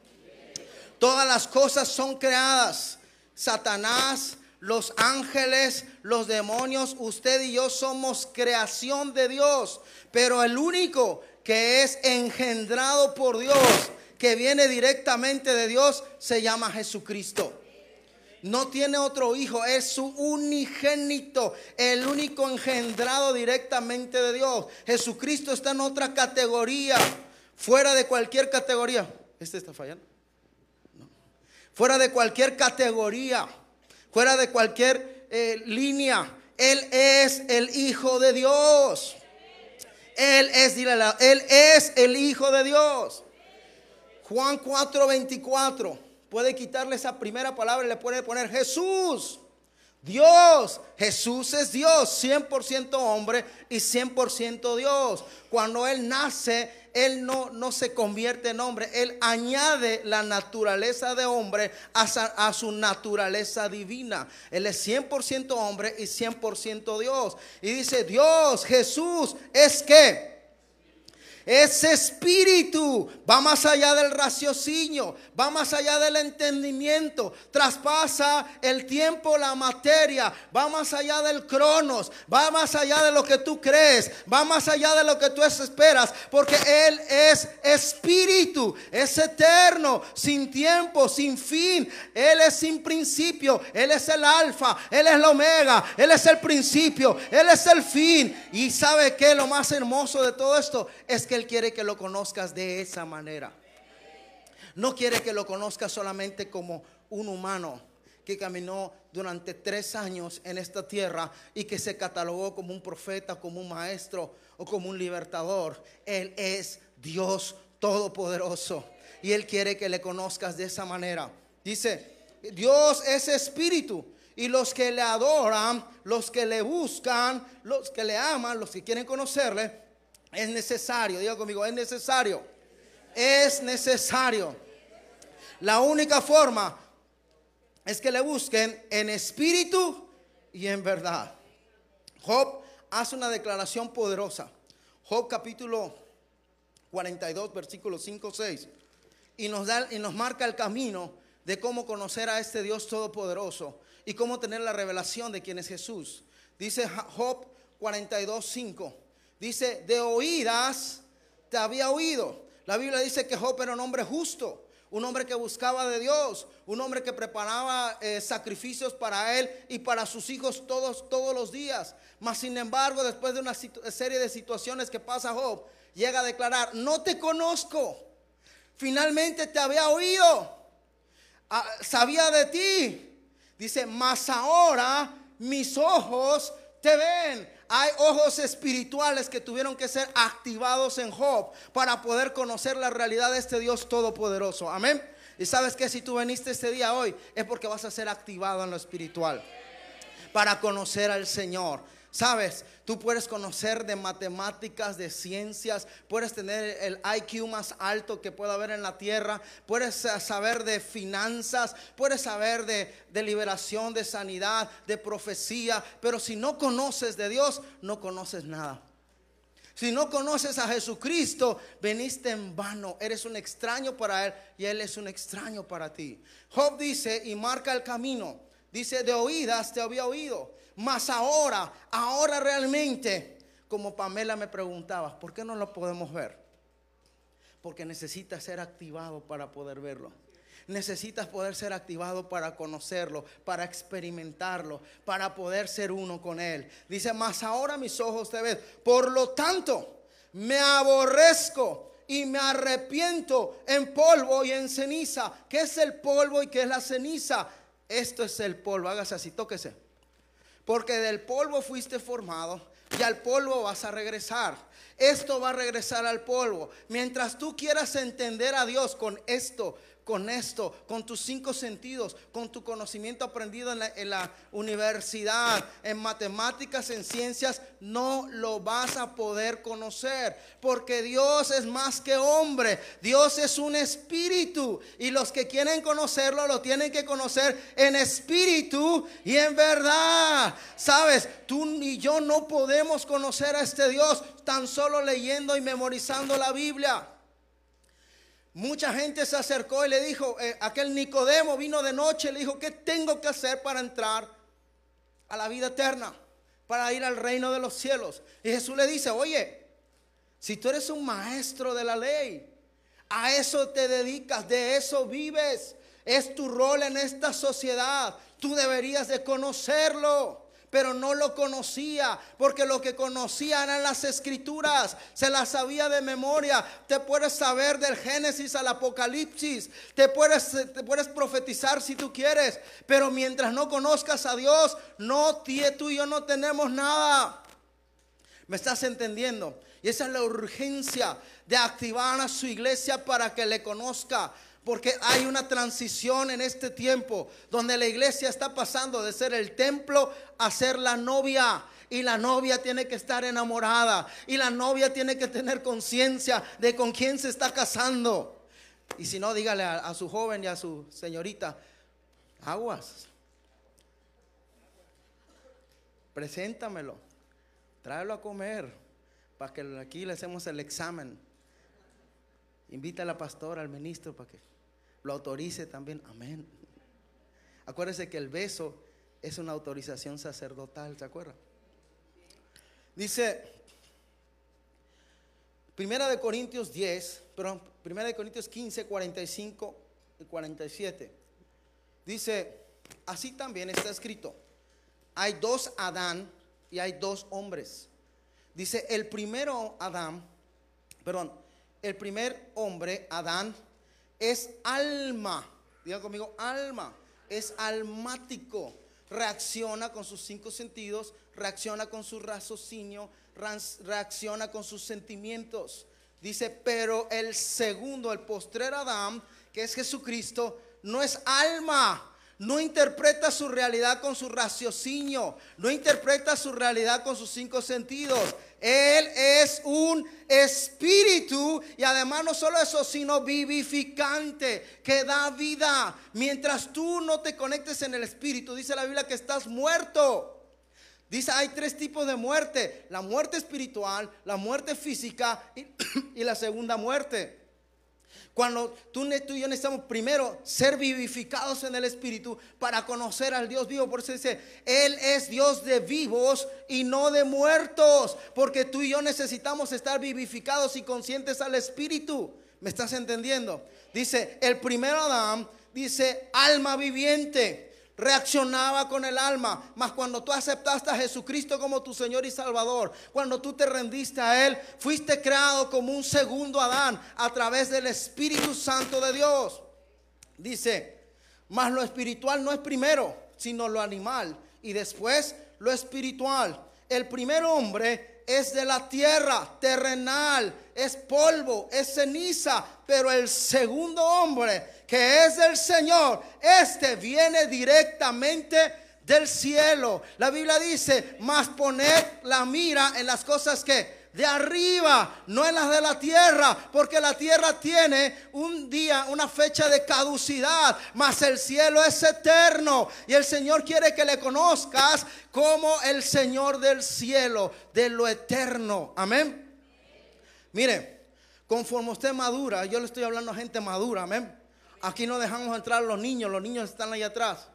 Todas las cosas son creadas. Satanás, los ángeles, los demonios, usted y yo somos creación de Dios. Pero el único que es engendrado por Dios, que viene directamente de Dios, se llama Jesucristo. No tiene otro hijo, es su unigénito, el único engendrado directamente de Dios. Jesucristo está en otra categoría, fuera de cualquier categoría. ¿Este está fallando? No. Fuera de cualquier categoría, fuera de cualquier eh, línea. Él es el Hijo de Dios. Él es, dile, Él es el Hijo de Dios. Juan 4, 24 puede quitarle esa primera palabra y le puede poner Jesús. Dios, Jesús es Dios, 100% hombre y 100% Dios. Cuando Él nace, Él no, no se convierte en hombre, Él añade la naturaleza de hombre a, a su naturaleza divina. Él es 100% hombre y 100% Dios. Y dice, Dios, Jesús, es que ese espíritu va más allá del raciocinio, va más allá del entendimiento, traspasa el tiempo, la materia, va más allá del cronos, va más allá de lo que tú crees, va más allá de lo que tú esperas, porque Él es espíritu, es eterno, sin tiempo, sin fin, Él es sin principio, Él es el alfa, Él es el omega, Él es el principio, Él es el fin. Y sabe que lo más hermoso de todo esto es que él quiere que lo conozcas de esa manera. No quiere que lo conozcas solamente como un humano que caminó durante tres años en esta tierra y que se catalogó como un profeta, como un maestro o como un libertador. Él es Dios Todopoderoso y Él quiere que le conozcas de esa manera. Dice, Dios es espíritu y los que le adoran, los que le buscan, los que le aman, los que quieren conocerle, es necesario, diga conmigo, es necesario. Es necesario. La única forma es que le busquen en espíritu y en verdad. Job hace una declaración poderosa. Job capítulo 42, versículos 5, 6. Y nos, da, y nos marca el camino de cómo conocer a este Dios todopoderoso y cómo tener la revelación de quién es Jesús. Dice Job 42, 5. Dice, de oídas te había oído. La Biblia dice que Job era un hombre justo, un hombre que buscaba de Dios, un hombre que preparaba eh, sacrificios para él y para sus hijos todos, todos los días. Mas sin embargo, después de una serie de situaciones que pasa Job, llega a declarar, no te conozco. Finalmente te había oído, ah, sabía de ti. Dice, mas ahora mis ojos te ven. Hay ojos espirituales que tuvieron que ser activados en Job para poder conocer la realidad de este Dios todopoderoso. Amén. Y sabes que si tú veniste este día hoy es porque vas a ser activado en lo espiritual para conocer al Señor. Sabes, tú puedes conocer de matemáticas, de ciencias, puedes tener el IQ más alto que pueda haber en la tierra, puedes eh, saber de finanzas, puedes saber de, de liberación, de sanidad, de profecía, pero si no conoces de Dios, no conoces nada. Si no conoces a Jesucristo, veniste en vano. Eres un extraño para Él y Él es un extraño para ti. Job dice y marca el camino. Dice, de oídas te había oído. Mas ahora, ahora realmente, como Pamela me preguntaba, ¿por qué no lo podemos ver? Porque necesita ser activado para poder verlo. Necesitas poder ser activado para conocerlo, para experimentarlo, para poder ser uno con Él. Dice, mas ahora mis ojos te ven. Por lo tanto, me aborrezco y me arrepiento en polvo y en ceniza. ¿Qué es el polvo y qué es la ceniza? Esto es el polvo. Hágase así, tóquese. Porque del polvo fuiste formado y al polvo vas a regresar. Esto va a regresar al polvo. Mientras tú quieras entender a Dios con esto, con esto, con tus cinco sentidos, con tu conocimiento aprendido en la, universidad, en matemáticas, en ciencias, no lo vas a poder conocer. Porque Dios es más que hombre. Dios es un espíritu. Y los que quieren conocerlo lo tienen que conocer en espíritu y en verdad. Sabes, tú ni yo no podemos conocer a este Dios tan solo leyendo y memorizando la Biblia. Mucha gente se acercó y le dijo, eh, aquel Nicodemo vino de noche, le dijo, ¿qué tengo que hacer para entrar a la vida eterna? Para ir al reino de los cielos. Y Jesús le dice, oye, si tú eres un maestro de la ley, a eso te dedicas, de eso vives, es tu rol en esta sociedad, tú deberías de conocerlo pero no lo conocía, porque lo que conocía eran las escrituras, se las sabía de memoria. Te puedes saber del Génesis al Apocalipsis, te puedes, te puedes profetizar si tú quieres, pero mientras no conozcas a Dios, no, tú y yo no tenemos nada. ¿Me estás entendiendo? Y esa es la urgencia de activar a su iglesia para que le conozca. Porque hay una transición en este tiempo donde la iglesia está pasando de ser el templo a ser la novia. Y la novia tiene que estar enamorada. Y la novia tiene que tener conciencia de con quién se está casando. Y si no, dígale a, su joven y a su señorita, aguas. Preséntamelo. Tráelo a comer. Para que aquí le hacemos el examen. Invita a la pastora, al ministro, para que lo autorice también. Amén. Acuérdese que el beso es una autorización sacerdotal, ¿se acuerda? Dice, Primera de Corintios 10, perdón, Primera de Corintios 15, 45 y 47. Dice, así también está escrito, hay dos Adán y hay dos hombres. Dice, el primero Adán, perdón, el primer hombre, Adán, es alma. Diga conmigo, alma. Es almático. Reacciona con sus cinco sentidos, reacciona con su raciocinio, reacciona con sus sentimientos. Dice, pero el segundo, el postrer Adán, que es Jesucristo, no es alma no interpreta su realidad con su raciocinio, no interpreta su realidad con sus cinco sentidos. Él es un espíritu y además no solo eso, sino vivificante, que da vida. Mientras tú no te conectes en el espíritu, dice la Biblia que estás muerto. Dice, hay tres tipos de muerte, la muerte espiritual, la muerte física y, (coughs) y la segunda muerte. Cuando tú, y yo necesitamos primero ser vivificados en el Espíritu para conocer al Dios vivo. Por eso dice, Él es Dios de vivos y no de muertos. Porque tú y yo necesitamos estar vivificados y conscientes al Espíritu. ¿Me estás entendiendo? Dice, el primero Adán dice alma viviente reaccionaba con el alma. Mas cuando tú aceptaste a Jesucristo como tu Señor y Salvador, cuando tú te rendiste a Él, fuiste creado como un segundo Adán a través del Espíritu Santo de Dios. Dice, mas lo espiritual no es primero, sino lo animal. Y después lo espiritual. El primer hombre es de la tierra, terrenal, es polvo, es ceniza, pero el segundo hombre que es del Señor, este viene directamente del cielo. La Biblia dice, más poner la mira en las cosas que de arriba, no en las de la tierra, porque la tierra tiene un día, una fecha de caducidad, mas el cielo es eterno y el Señor quiere que le conozcas como el Señor del cielo, de lo eterno. Amén. Mire, conforme usted madura, yo le estoy hablando a gente madura, amén. Aquí no dejamos entrar los niños, los niños están ahí atrás.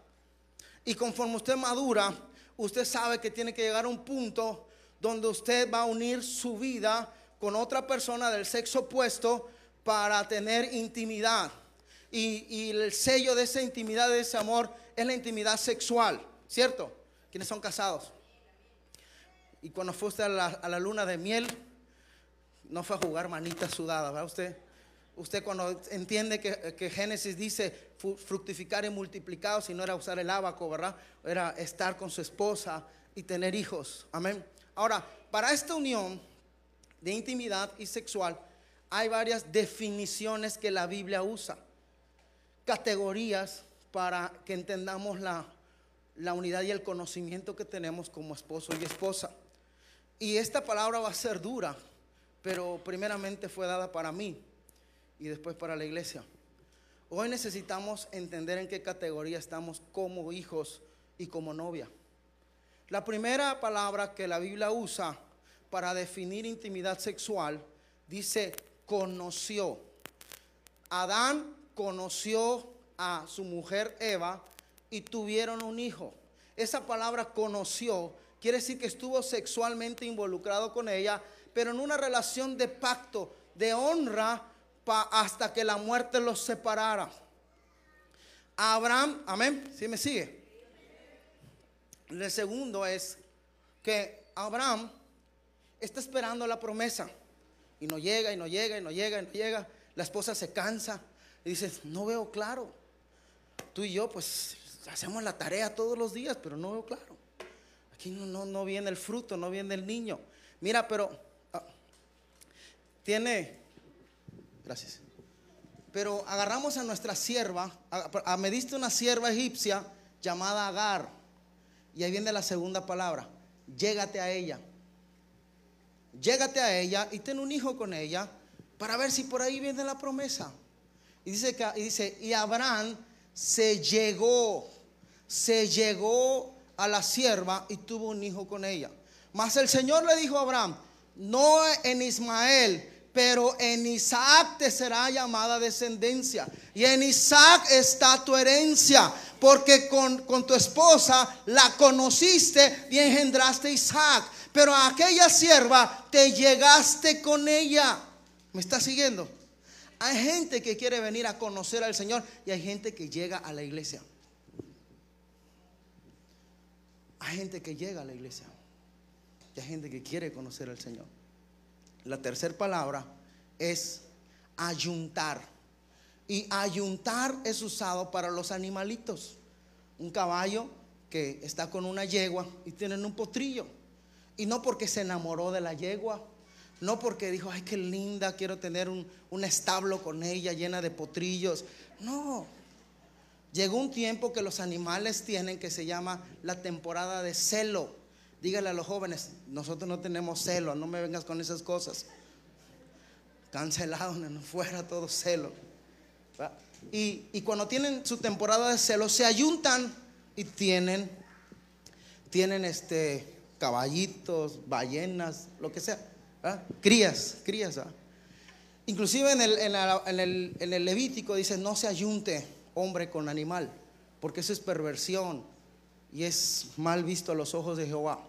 Y conforme usted madura, usted sabe que tiene que llegar a un punto donde usted va a unir su vida con otra persona del sexo opuesto para tener intimidad. Y, el sello de esa intimidad, de ese amor, es la intimidad sexual, ¿cierto? ¿Quiénes son casados? Y cuando fue usted a la, a la luna de miel, no fue a jugar manitas sudadas, ¿verdad usted? Usted cuando entiende que, que Génesis dice fructificar y multiplicar, si no era usar el abaco, ¿verdad? Era estar con su esposa y tener hijos. Amén. Ahora, para esta unión de intimidad y sexual, hay varias definiciones que la Biblia usa. Categorías para que entendamos la, la unidad y el conocimiento que tenemos como esposo y esposa. Y esta palabra va a ser dura, pero primeramente fue dada para mí y después para la iglesia. Hoy necesitamos entender en qué categoría estamos como hijos y como novia. La primera palabra que la Biblia usa para definir intimidad sexual dice conoció. Adán conoció a su mujer Eva y tuvieron un hijo. Esa palabra conoció quiere decir que estuvo sexualmente involucrado con ella, pero en una relación de pacto, de honra, hasta que la muerte los separara. Abraham, amén, si me sigue. El segundo es que Abraham está esperando la promesa y no llega y no llega y no llega y no llega. La esposa se cansa y dice, no veo claro. Tú y yo pues hacemos la tarea todos los días, pero no veo claro. Aquí no, no, no viene el fruto, no viene el niño. Mira, pero ah, tiene, gracias. Pero agarramos a nuestra sierva, a, me diste una sierva egipcia llamada Agar. Y ahí viene la segunda palabra, llégate a ella. Llégate a ella y ten un hijo con ella para ver si por ahí viene la promesa. Y dice, que, y dice, y Abraham se llegó, se llegó a la sierva y tuvo un hijo con ella. Mas el Señor le dijo a Abraham, no en Ismael, pero en Isaac te será llamada descendencia. Y en Isaac está tu herencia, porque con, con tu esposa la conociste y engendraste Isaac. Pero a aquella sierva te llegaste con ella. ¿Me está siguiendo? Hay gente que quiere venir a conocer al Señor y hay gente que llega a la iglesia. Hay gente que llega a la iglesia y hay gente que quiere conocer al Señor. La tercera palabra es ayuntar. Y ayuntar es usado para los animalitos. Un caballo que está con una yegua y tienen un potrillo. Y no porque se enamoró de la yegua, no porque dijo, ay, qué linda, quiero tener un, un establo con ella llena de potrillos. No. Llegó un tiempo que los animales tienen que se llama la temporada de celo. Dígale a los jóvenes, nosotros no tenemos celo, no me vengas con esas cosas. Cancelado, no, fuera todo celo. Y, y cuando tienen su temporada de celo, se ayuntan y tienen, tienen este, caballitos, ballenas, lo que sea. Crías, crías. ¿va? Inclusive en el, en el- en el Levítico dice, no se ayunte hombre con animal, porque eso es perversión y es mal visto a los ojos de Jehová.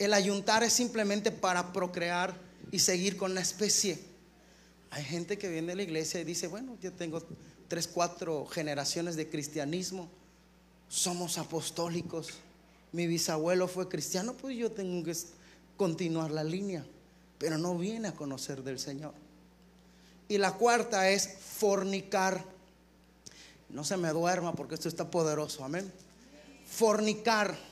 El ayuntar es simplemente para procrear y seguir con la especie. Hay gente que viene a la iglesia y dice, bueno, yo tengo tres, cuatro generaciones de cristianismo, somos apostólicos, mi bisabuelo fue cristiano, pues yo tengo que continuar la línea, pero no viene a conocer del Señor. Y la cuarta es fornicar. No se me duerma porque esto está poderoso, amén. Fornicar.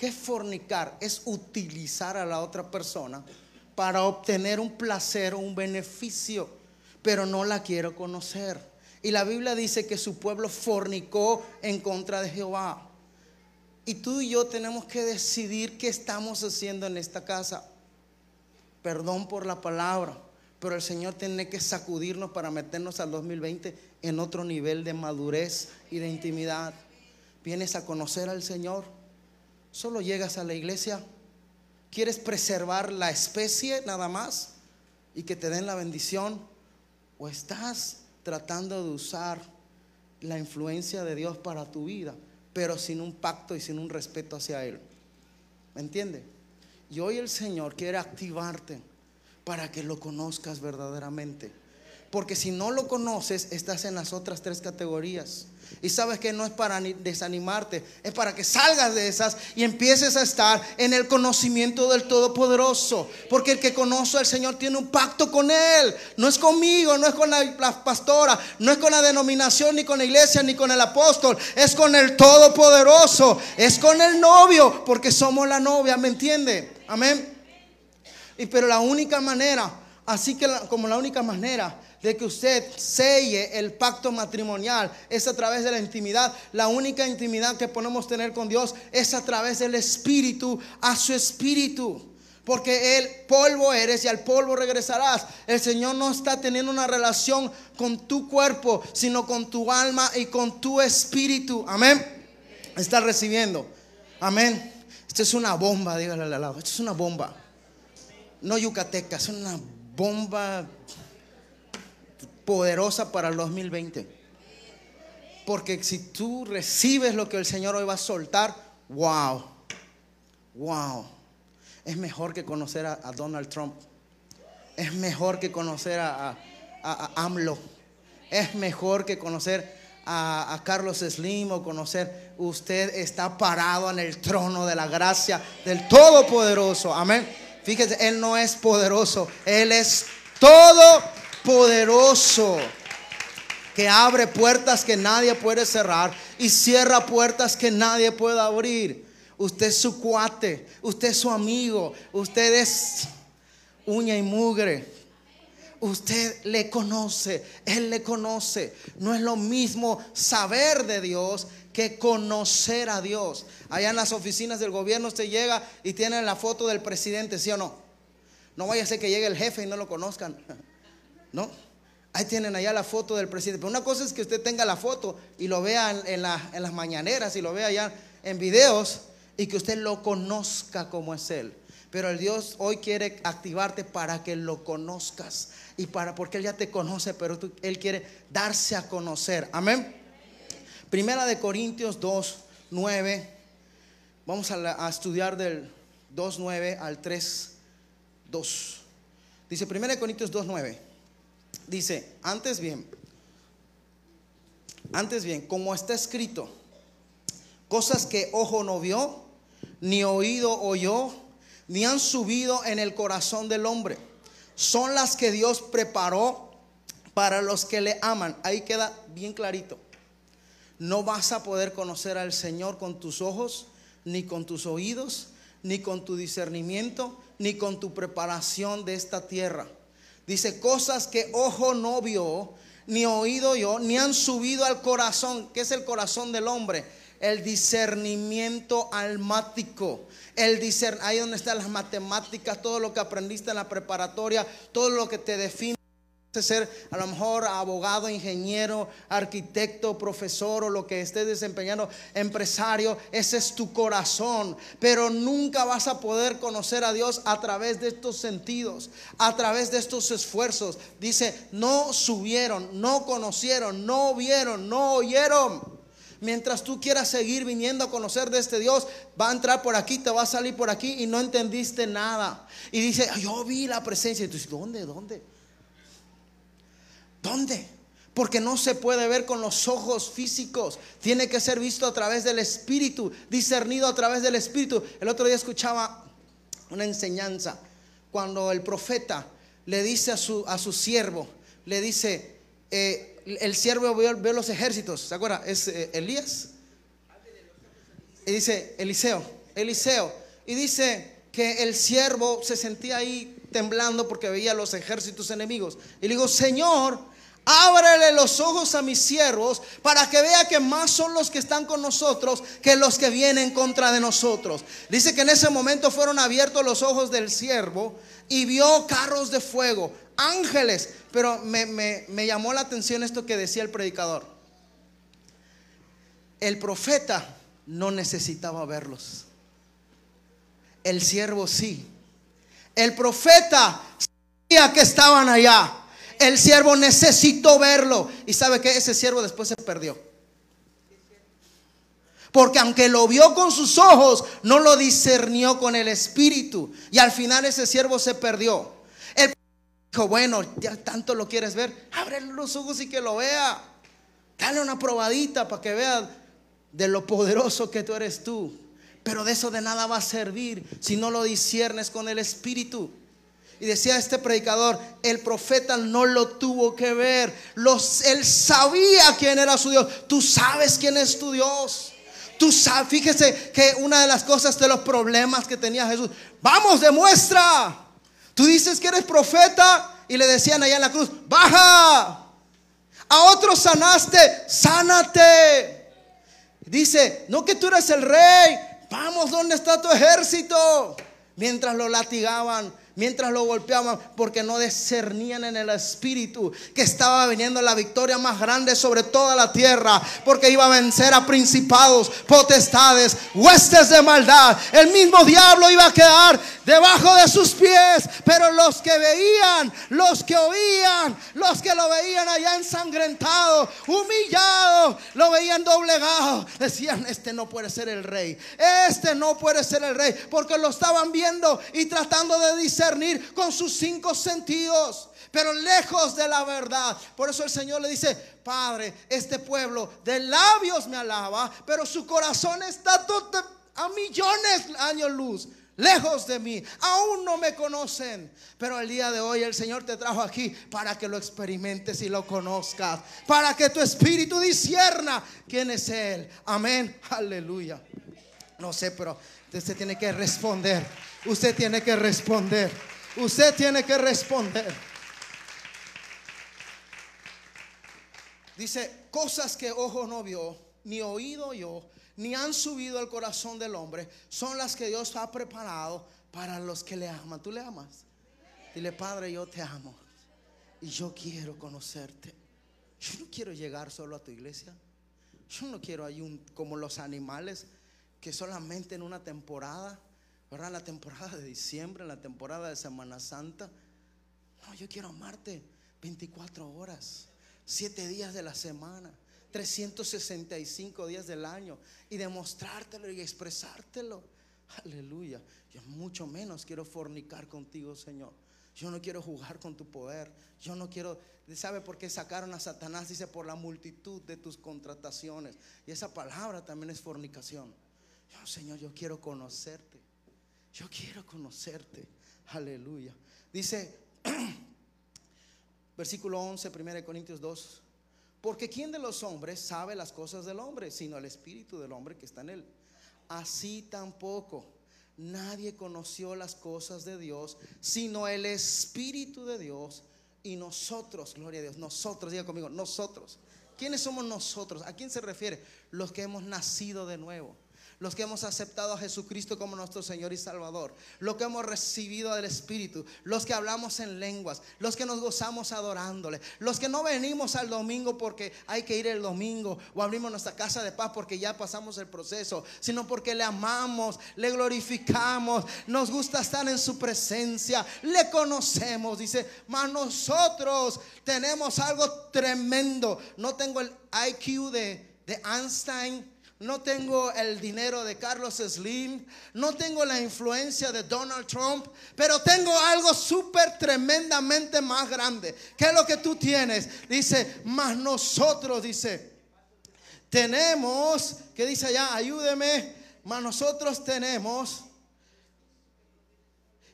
¿Qué es fornicar? Es utilizar a la otra persona para obtener un placer o un beneficio, pero no la quiero conocer. Y la Biblia dice que su pueblo fornicó en contra de Jehová. Y tú y yo tenemos que decidir qué estamos haciendo en esta casa. Perdón por la palabra, pero el Señor tiene que sacudirnos para meternos al 2020 en otro nivel de madurez y de intimidad. Vienes a conocer al Señor, solo llegas a la iglesia, quieres preservar la especie nada más y que te den la bendición, o estás tratando de usar la influencia de Dios para tu vida, pero sin un pacto y sin un respeto hacia Él. ¿Me entiende? Y hoy el Señor quiere activarte para que lo conozcas verdaderamente. Porque si no lo conoces, estás en las otras tres categorías. Y sabes que no es para ni- desanimarte, es para que salgas de esas y empieces a estar en el conocimiento del Todopoderoso. Porque el que conoce al Señor tiene un pacto con Él. No es conmigo, no es con la, pastora, no es con la denominación, ni con la iglesia, ni con el apóstol. Es con el Todopoderoso. Es con el novio, porque somos la novia, ¿me entiende? Amén. Y pero la única manera, así que como la única manera de que usted selle el pacto matrimonial es a través de la intimidad. La única intimidad que podemos tener con Dios es a través del espíritu a su espíritu. Porque el polvo eres y al polvo regresarás. El Señor no está teniendo una relación con tu cuerpo, sino con tu alma y con tu espíritu. Amén. Está recibiendo. Amén. Esto es una bomba, dígale al lado. Esto es una bomba no yucateca, es una bomba poderosa para el 2020. Porque si tú recibes lo que el Señor hoy va a soltar, wow, wow, es mejor que conocer a, Donald Trump, es mejor que conocer a, AMLO, es mejor que conocer a, Carlos Slim o conocer, usted está parado en el trono de la gracia del Todopoderoso, amén. Fíjese, Él no es poderoso, Él es todopoderoso que abre puertas que nadie puede cerrar y cierra puertas que nadie puede abrir. Usted es su cuate, usted es su amigo, usted es uña y mugre. Usted le conoce, Él le conoce. No es lo mismo saber de Dios que conocer a Dios. Allá en las oficinas del gobierno usted llega y tiene la foto del presidente, ¿sí o no? No vaya a ser que llegue el jefe y no lo conozcan. ¿No? Ahí tienen allá la foto del presidente. Pero una cosa es que usted tenga la foto y lo vea en, en la- en las mañaneras y lo vea allá en videos y que usted lo conozca como es Él. Pero el Dios hoy quiere activarte para que lo conozcas. Y para, porque Él ya te conoce, pero Él quiere darse a conocer. Amén. Primera de Corintios 2, 9. Vamos a, estudiar del 2, 9 al 3, 2. Dice Primera de Corintios 2, 9. Dice, antes bien, antes bien, como está escrito, cosas que ojo no vio, ni oído oyó, ni han subido en el corazón del hombre, son las que Dios preparó para los que le aman. Ahí queda bien clarito. No vas a poder conocer al Señor con tus ojos, ni con tus oídos, ni con tu discernimiento, ni con tu preparación de esta tierra. Dice cosas que ojo no vio, ni oído yo, ni han subido al corazón. ¿Qué es el corazón del hombre? El discernimiento almático. El discern ahí donde están las matemáticas, todo lo que aprendiste en la preparatoria, todo lo que te define de ser a lo mejor abogado, ingeniero, arquitecto, profesor o lo que estés desempeñando, empresario, ese es tu corazón. Pero nunca vas a poder conocer a Dios a través de estos sentidos, a través de estos esfuerzos. Dice, no subieron, no conocieron, no vieron, no oyeron. Mientras tú quieras seguir viniendo a conocer de este Dios, va a entrar por aquí, te va a salir por aquí y no entendiste nada. Y dice, "Ay, yo vi la presencia. Y tú dices, ¿dónde? ¿Dónde? ¿Dónde? Porque no se puede ver con los ojos físicos. Tiene que ser visto a través del Espíritu, discernido a través del Espíritu. El otro día escuchaba una enseñanza cuando el profeta le dice a su, a su siervo, le dice, eh, el siervo vio, vio los ejércitos, ¿se acuerda? Es eh, Elías. Y dice, Eliseo, Eliseo. Y dice que el siervo se sentía ahí temblando porque veía los ejércitos enemigos. Y le digo, Señor, Ábrele los ojos a mis siervos para que vea que más son los que están con nosotros que los que vienen contra de nosotros. Dice que en ese momento fueron abiertos los ojos del siervo y vio carros de fuego, ángeles. Pero me, me- me llamó la atención esto que decía el predicador. El profeta no necesitaba verlos. El siervo sí. El profeta sabía que estaban allá. El siervo necesitó verlo. Y sabe que ese siervo después se perdió. Porque aunque lo vio con sus ojos, no lo discernió con el espíritu. Y al final ese siervo se perdió. El dijo, bueno, ya tanto lo quieres ver, ábrele los ojos y que lo vea. Dale una probadita para que vea de lo poderoso que tú eres tú. Pero de eso de nada va a servir si no lo disiernes con el espíritu. Y decía este predicador, el profeta no lo tuvo que ver. Los, él sabía quién era su Dios. Tú sabes quién es tu Dios. Tú sabes, fíjese que una de las cosas de los problemas que tenía Jesús, vamos, demuestra. Tú dices que eres profeta y le decían allá en la cruz, baja. A otros sanaste, sánate. Dice, no que tú eres el rey. Vamos, ¿dónde está tu ejército? Mientras lo latigaban, mientras lo golpeaban, porque no discernían en el espíritu que estaba viniendo la victoria más grande sobre toda la tierra, porque iba a vencer a principados, potestades, huestes de maldad. El mismo diablo iba a quedar debajo de sus pies, pero los que veían, los que oían, los que lo veían allá ensangrentado, humillado, lo veían doblegado, decían, este no puede ser el rey, este no puede ser el rey, porque lo estaban viendo y tratando de discernir con sus cinco sentidos. Pero lejos de la verdad. Por eso el Señor le dice, Padre, este pueblo de labios me alaba, pero su corazón está a millones de años luz lejos de mí, aún no me conocen. Pero el día de hoy el Señor te trajo aquí para que lo experimentes y lo conozcas, para que tu espíritu disierna quién es Él. Amén, aleluya. No sé, pero usted tiene que responder. Usted tiene que responder. Usted tiene que responder. Dice, cosas que ojo no vio, ni oído yo, ni han subido al corazón del hombre, son las que Dios ha preparado para los que le aman. ¿Tú le amas? Dile, Padre, yo te amo. Y yo quiero conocerte. Yo no quiero llegar solo a tu iglesia. Yo no quiero un, como los animales que solamente en una temporada, ¿verdad? La temporada de diciembre, la temporada de Semana Santa. No, yo quiero amarte 24 horas, 7 días de la semana, 365 días del año y demostrártelo y expresártelo. Aleluya. Yo mucho menos quiero fornicar contigo, Señor. Yo no quiero jugar con tu poder. Yo no quiero, ¿sabe por qué sacaron a Satanás? Dice, por la multitud de tus contrataciones. Y esa palabra también es fornicación. Señor, yo quiero conocerte. Yo quiero conocerte. Aleluya. Dice, (clears throat) versículo 11, 1 Corintios 2. Porque ¿quién de los hombres sabe las cosas del hombre, sino el espíritu del hombre que está en él? Así tampoco nadie conoció las cosas de Dios, sino el espíritu de Dios y nosotros, gloria a Dios, nosotros, diga conmigo, nosotros. ¿Quiénes somos nosotros? ¿A quién se refiere? Los que hemos nacido de nuevo. Los que hemos aceptado a Jesucristo como nuestro Señor y Salvador. Los que hemos recibido del Espíritu. Los que hablamos en lenguas. Los que nos gozamos adorándole. Los que no venimos al domingo porque hay que ir el domingo. O abrimos nuestra casa de paz porque ya pasamos el proceso. Sino porque le amamos, le glorificamos. Nos gusta estar en su presencia. Le conocemos. Dice, mas nosotros tenemos algo tremendo. No tengo el IQ de, de Einstein. No tengo el dinero de Carlos Slim. No tengo la influencia de Donald Trump. Pero tengo algo súper tremendamente más grande. ¿Qué es lo que tú tienes? Dice, más nosotros, dice, tenemos, ¿qué dice allá? Ayúdeme. Más nosotros tenemos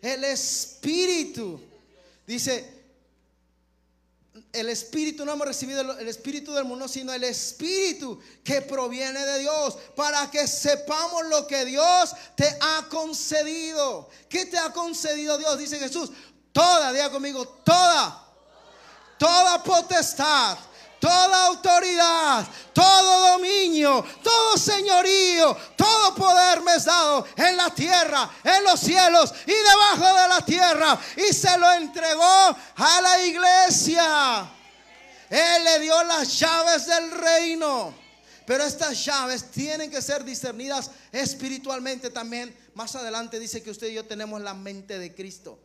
el Espíritu. Dice, el Espíritu, no hemos recibido el, Espíritu del mundo, sino el Espíritu que proviene de Dios, para que sepamos lo que Dios te ha concedido. ¿Qué te ha concedido Dios? Dice Jesús, toda, diga conmigo, toda. toda potestad, toda autoridad, todo dominio, todo señorío, todo poder me es dado en la tierra, en los cielos y debajo de la tierra. Y se lo entregó a la iglesia. Él le dio las llaves del reino. Pero estas llaves tienen que ser discernidas espiritualmente también. Más adelante dice que usted y yo tenemos la mente de Cristo.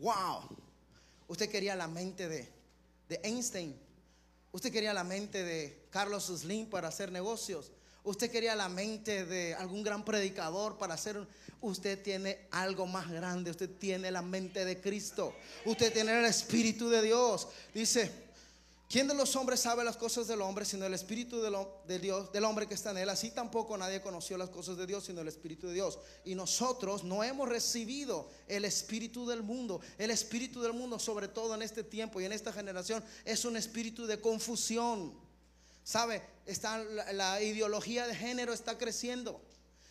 Wow. Usted quería la mente de, de Einstein. Usted quería la mente de Carlos Slim para hacer negocios. Usted quería la mente de algún gran predicador para hacer... Usted tiene algo más grande. Usted tiene la mente de Cristo. Usted tiene el Espíritu de Dios. Dice, ¿quién de los hombres sabe las cosas del hombre sino el Espíritu del, de Dios, del hombre que está en él? Así tampoco nadie conoció las cosas de Dios sino el Espíritu de Dios. Y nosotros no hemos recibido el Espíritu del mundo. El Espíritu del mundo, sobre todo en este tiempo y en esta generación, es un espíritu de confusión. ¿Sabe? Está, la, la ideología de género está creciendo.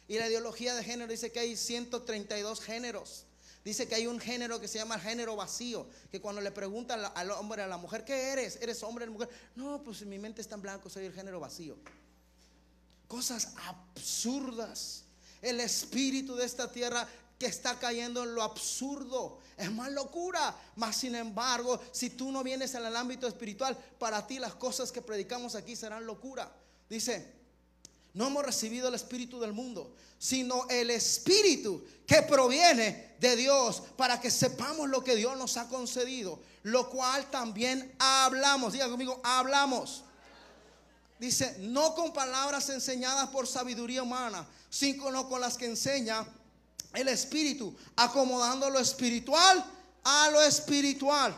Y la ideología de género dice que hay 132 géneros. Dice que hay un género que se llama género vacío. Que cuando le preguntan al- al hombre, a la mujer, ¿qué eres? ¿Eres hombre o mujer? No, pues mi mente está en blanco, soy el género vacío. Cosas absurdas. El espíritu de esta tierra que está cayendo en lo absurdo. Es más locura. Mas sin embargo, si tú no vienes en el ámbito espiritual, para ti las cosas que predicamos aquí serán locura. Dice, no hemos recibido el espíritu del mundo, sino el espíritu que proviene de Dios para que sepamos lo que Dios nos ha concedido, lo cual también hablamos. Diga conmigo, hablamos. Dice, no con palabras enseñadas por sabiduría humana, sino con las que enseña el Espíritu, acomodando lo espiritual a lo espiritual.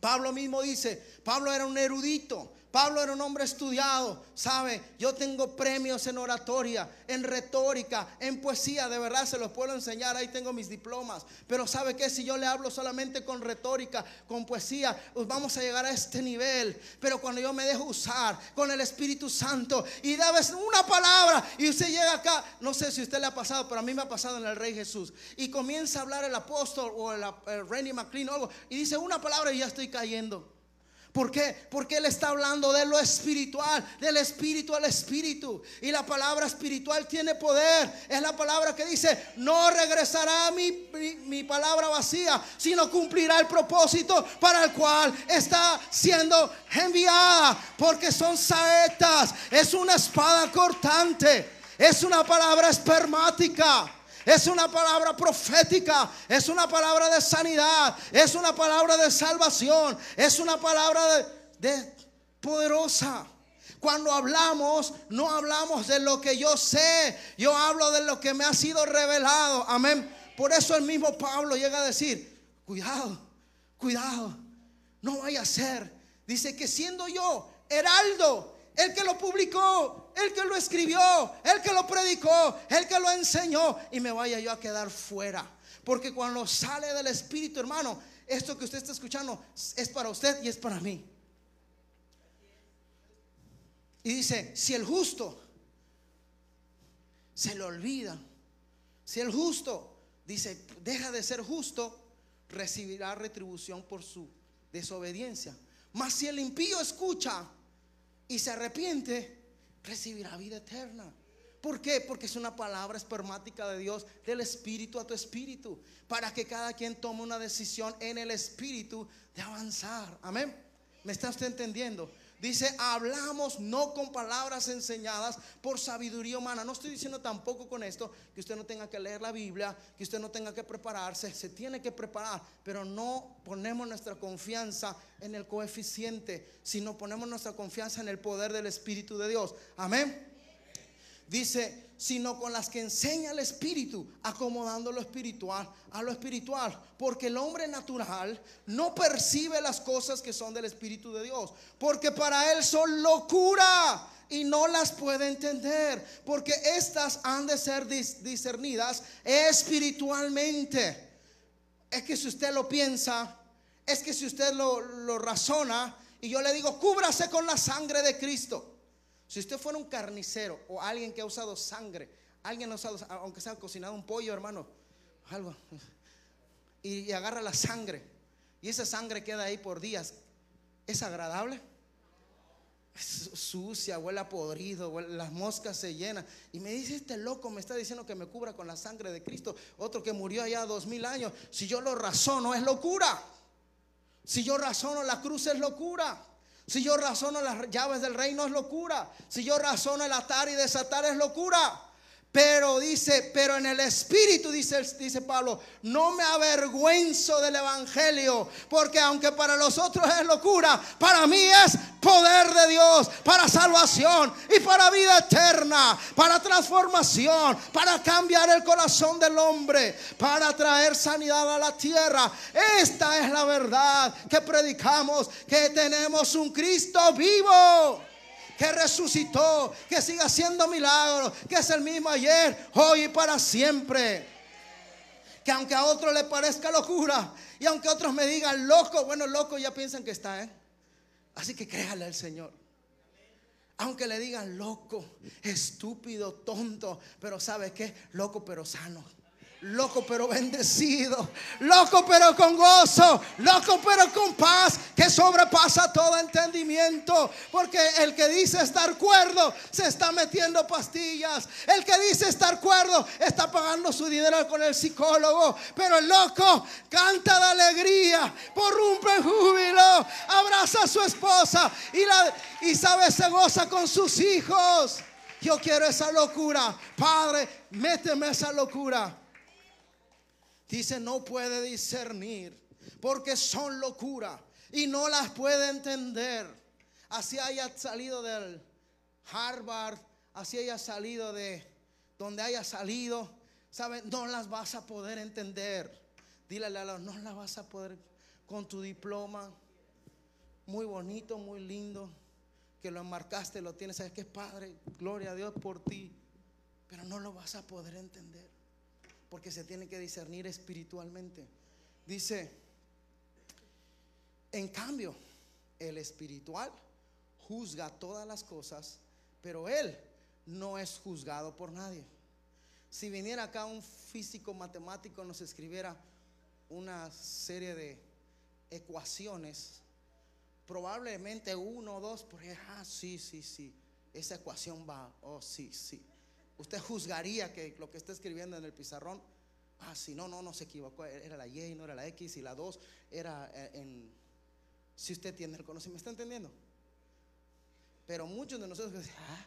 Pablo mismo dice, Pablo era un erudito, Pablo era un hombre estudiado, sabe, yo tengo premios en oratoria, en retórica, en poesía, de verdad se los puedo enseñar, ahí tengo mis diplomas, pero sabe que si yo le hablo solamente con retórica, con poesía, pues vamos a llegar a este nivel, pero cuando yo me dejo usar con el Espíritu Santo y dabes una palabra y usted llega acá, no sé si usted le ha pasado, pero a mí me ha pasado en el Rey Jesús, y comienza a hablar el apóstol o el, el Randy McLean o algo, y dice una palabra y ya estoy cayendo. ¿Por qué? Porque Él está hablando de lo espiritual, del espíritu al espíritu. Y la palabra espiritual tiene poder. Es la palabra que dice, no regresará mi, mi, palabra vacía, sino cumplirá el propósito para el cual está siendo enviada. Porque son saetas, es una espada cortante, es una palabra espermática. Es una palabra profética, es una palabra de sanidad, es una palabra de salvación, es una palabra de, de poderosa. Cuando hablamos, no hablamos de lo que yo sé, yo hablo de lo que me ha sido revelado. Amén. Por eso el mismo Pablo llega a decir, cuidado, cuidado, no vaya a ser. Dice que siendo yo heraldo, el que lo publicó, el que lo escribió, el que lo predicó, el que lo enseñó, y me vaya yo a quedar fuera. Porque cuando sale del Espíritu, hermano, esto que usted está escuchando es para usted y es para mí. Y dice, si el justo se le olvida, si el justo dice, deja de ser justo, recibirá retribución por su desobediencia. Mas si el impío escucha y se arrepiente, recibirá vida eterna. ¿Por qué? Porque es una palabra espermática de Dios, del espíritu a tu espíritu, para que cada quien tome una decisión en el espíritu de avanzar. Amén. ¿Me está usted entendiendo? Dice, hablamos no con palabras enseñadas por sabiduría humana. No estoy diciendo tampoco con esto que usted no tenga que leer la Biblia, que usted no tenga que prepararse. Se tiene que preparar, pero no ponemos nuestra confianza en el coeficiente, sino ponemos nuestra confianza en el poder del Espíritu de Dios. Amén. Dice, sino con las que enseña el Espíritu, acomodando lo espiritual a lo espiritual. Porque el hombre natural no percibe las cosas que son del Espíritu de Dios. Porque para él son locura y no las puede entender. Porque estas han de ser dis- discernidas espiritualmente. Es que si usted lo piensa, es que si usted lo, lo razona, y yo le digo, cúbrase con la sangre de Cristo. Si usted fuera un carnicero o alguien que ha usado sangre, alguien ha usado, aunque sea cocinado un pollo, hermano, algo, y, agarra la sangre, y esa sangre queda ahí por días, es agradable. Es sucia, huele a podrido, las moscas se llenan. Y me dice este loco, me está diciendo que me cubra con la sangre de Cristo. Otro que murió allá dos mil años. Si yo lo razono, es locura. Si yo razono, la cruz es locura. Si yo razono las llaves del reino, es locura. Si yo razono el atar y desatar, es locura. Pero dice, pero en el espíritu, dice, dice Pablo, no me avergüenzo del evangelio, porque aunque para los otros es locura, para mí es poder de Dios, para salvación y para vida eterna, para transformación, para cambiar el corazón del hombre, para traer sanidad a la tierra. Esta es la verdad que predicamos, que tenemos un Cristo vivo que resucitó, que sigue haciendo milagros, que es el mismo ayer, hoy y para siempre. Que aunque a otros le parezca locura y aunque otros me digan loco, bueno, loco ya piensan que está, ¿eh? Así que créale al Señor. Aunque le digan loco, estúpido, tonto, pero ¿sabe qué? Loco pero sano. Loco pero bendecido, loco pero con gozo, loco pero con paz que sobrepasa todo entendimiento. Porque el que dice estar cuerdo se está metiendo pastillas. El que dice estar cuerdo está pagando su dinero con el psicólogo. Pero el loco canta de alegría, porrumpe en júbilo, abraza a su esposa y, la, y sabe, se goza con sus hijos. Yo quiero esa locura. Padre, méteme esa locura. Dice, no puede discernir porque son locura y no las puede entender. Así haya salido del Harvard, así haya salido de donde haya salido, ¿saben? No las vas a poder entender. Dile a la no las vas a poder con tu diploma. Muy bonito, muy lindo, que lo enmarcaste, lo tienes. ¿Sabes qué, Padre? Gloria a Dios por ti. Pero no lo vas a poder entender porque se tiene que discernir espiritualmente. Dice, en cambio, el espiritual juzga todas las cosas, pero él no es juzgado por nadie. Si viniera acá un físico matemático nos escribiera una serie de ecuaciones, probablemente uno o dos, porque, ah, sí, sí, sí, esa ecuación va, oh, sí, sí. Usted juzgaría que lo que está escribiendo en el pizarrón, ah, sí, no, no, no se equivocó, era la Y, no era la X, y la 2 era eh, en, si usted tiene el conocimiento, ¿me está entendiendo? Pero muchos de nosotros dicen, ah,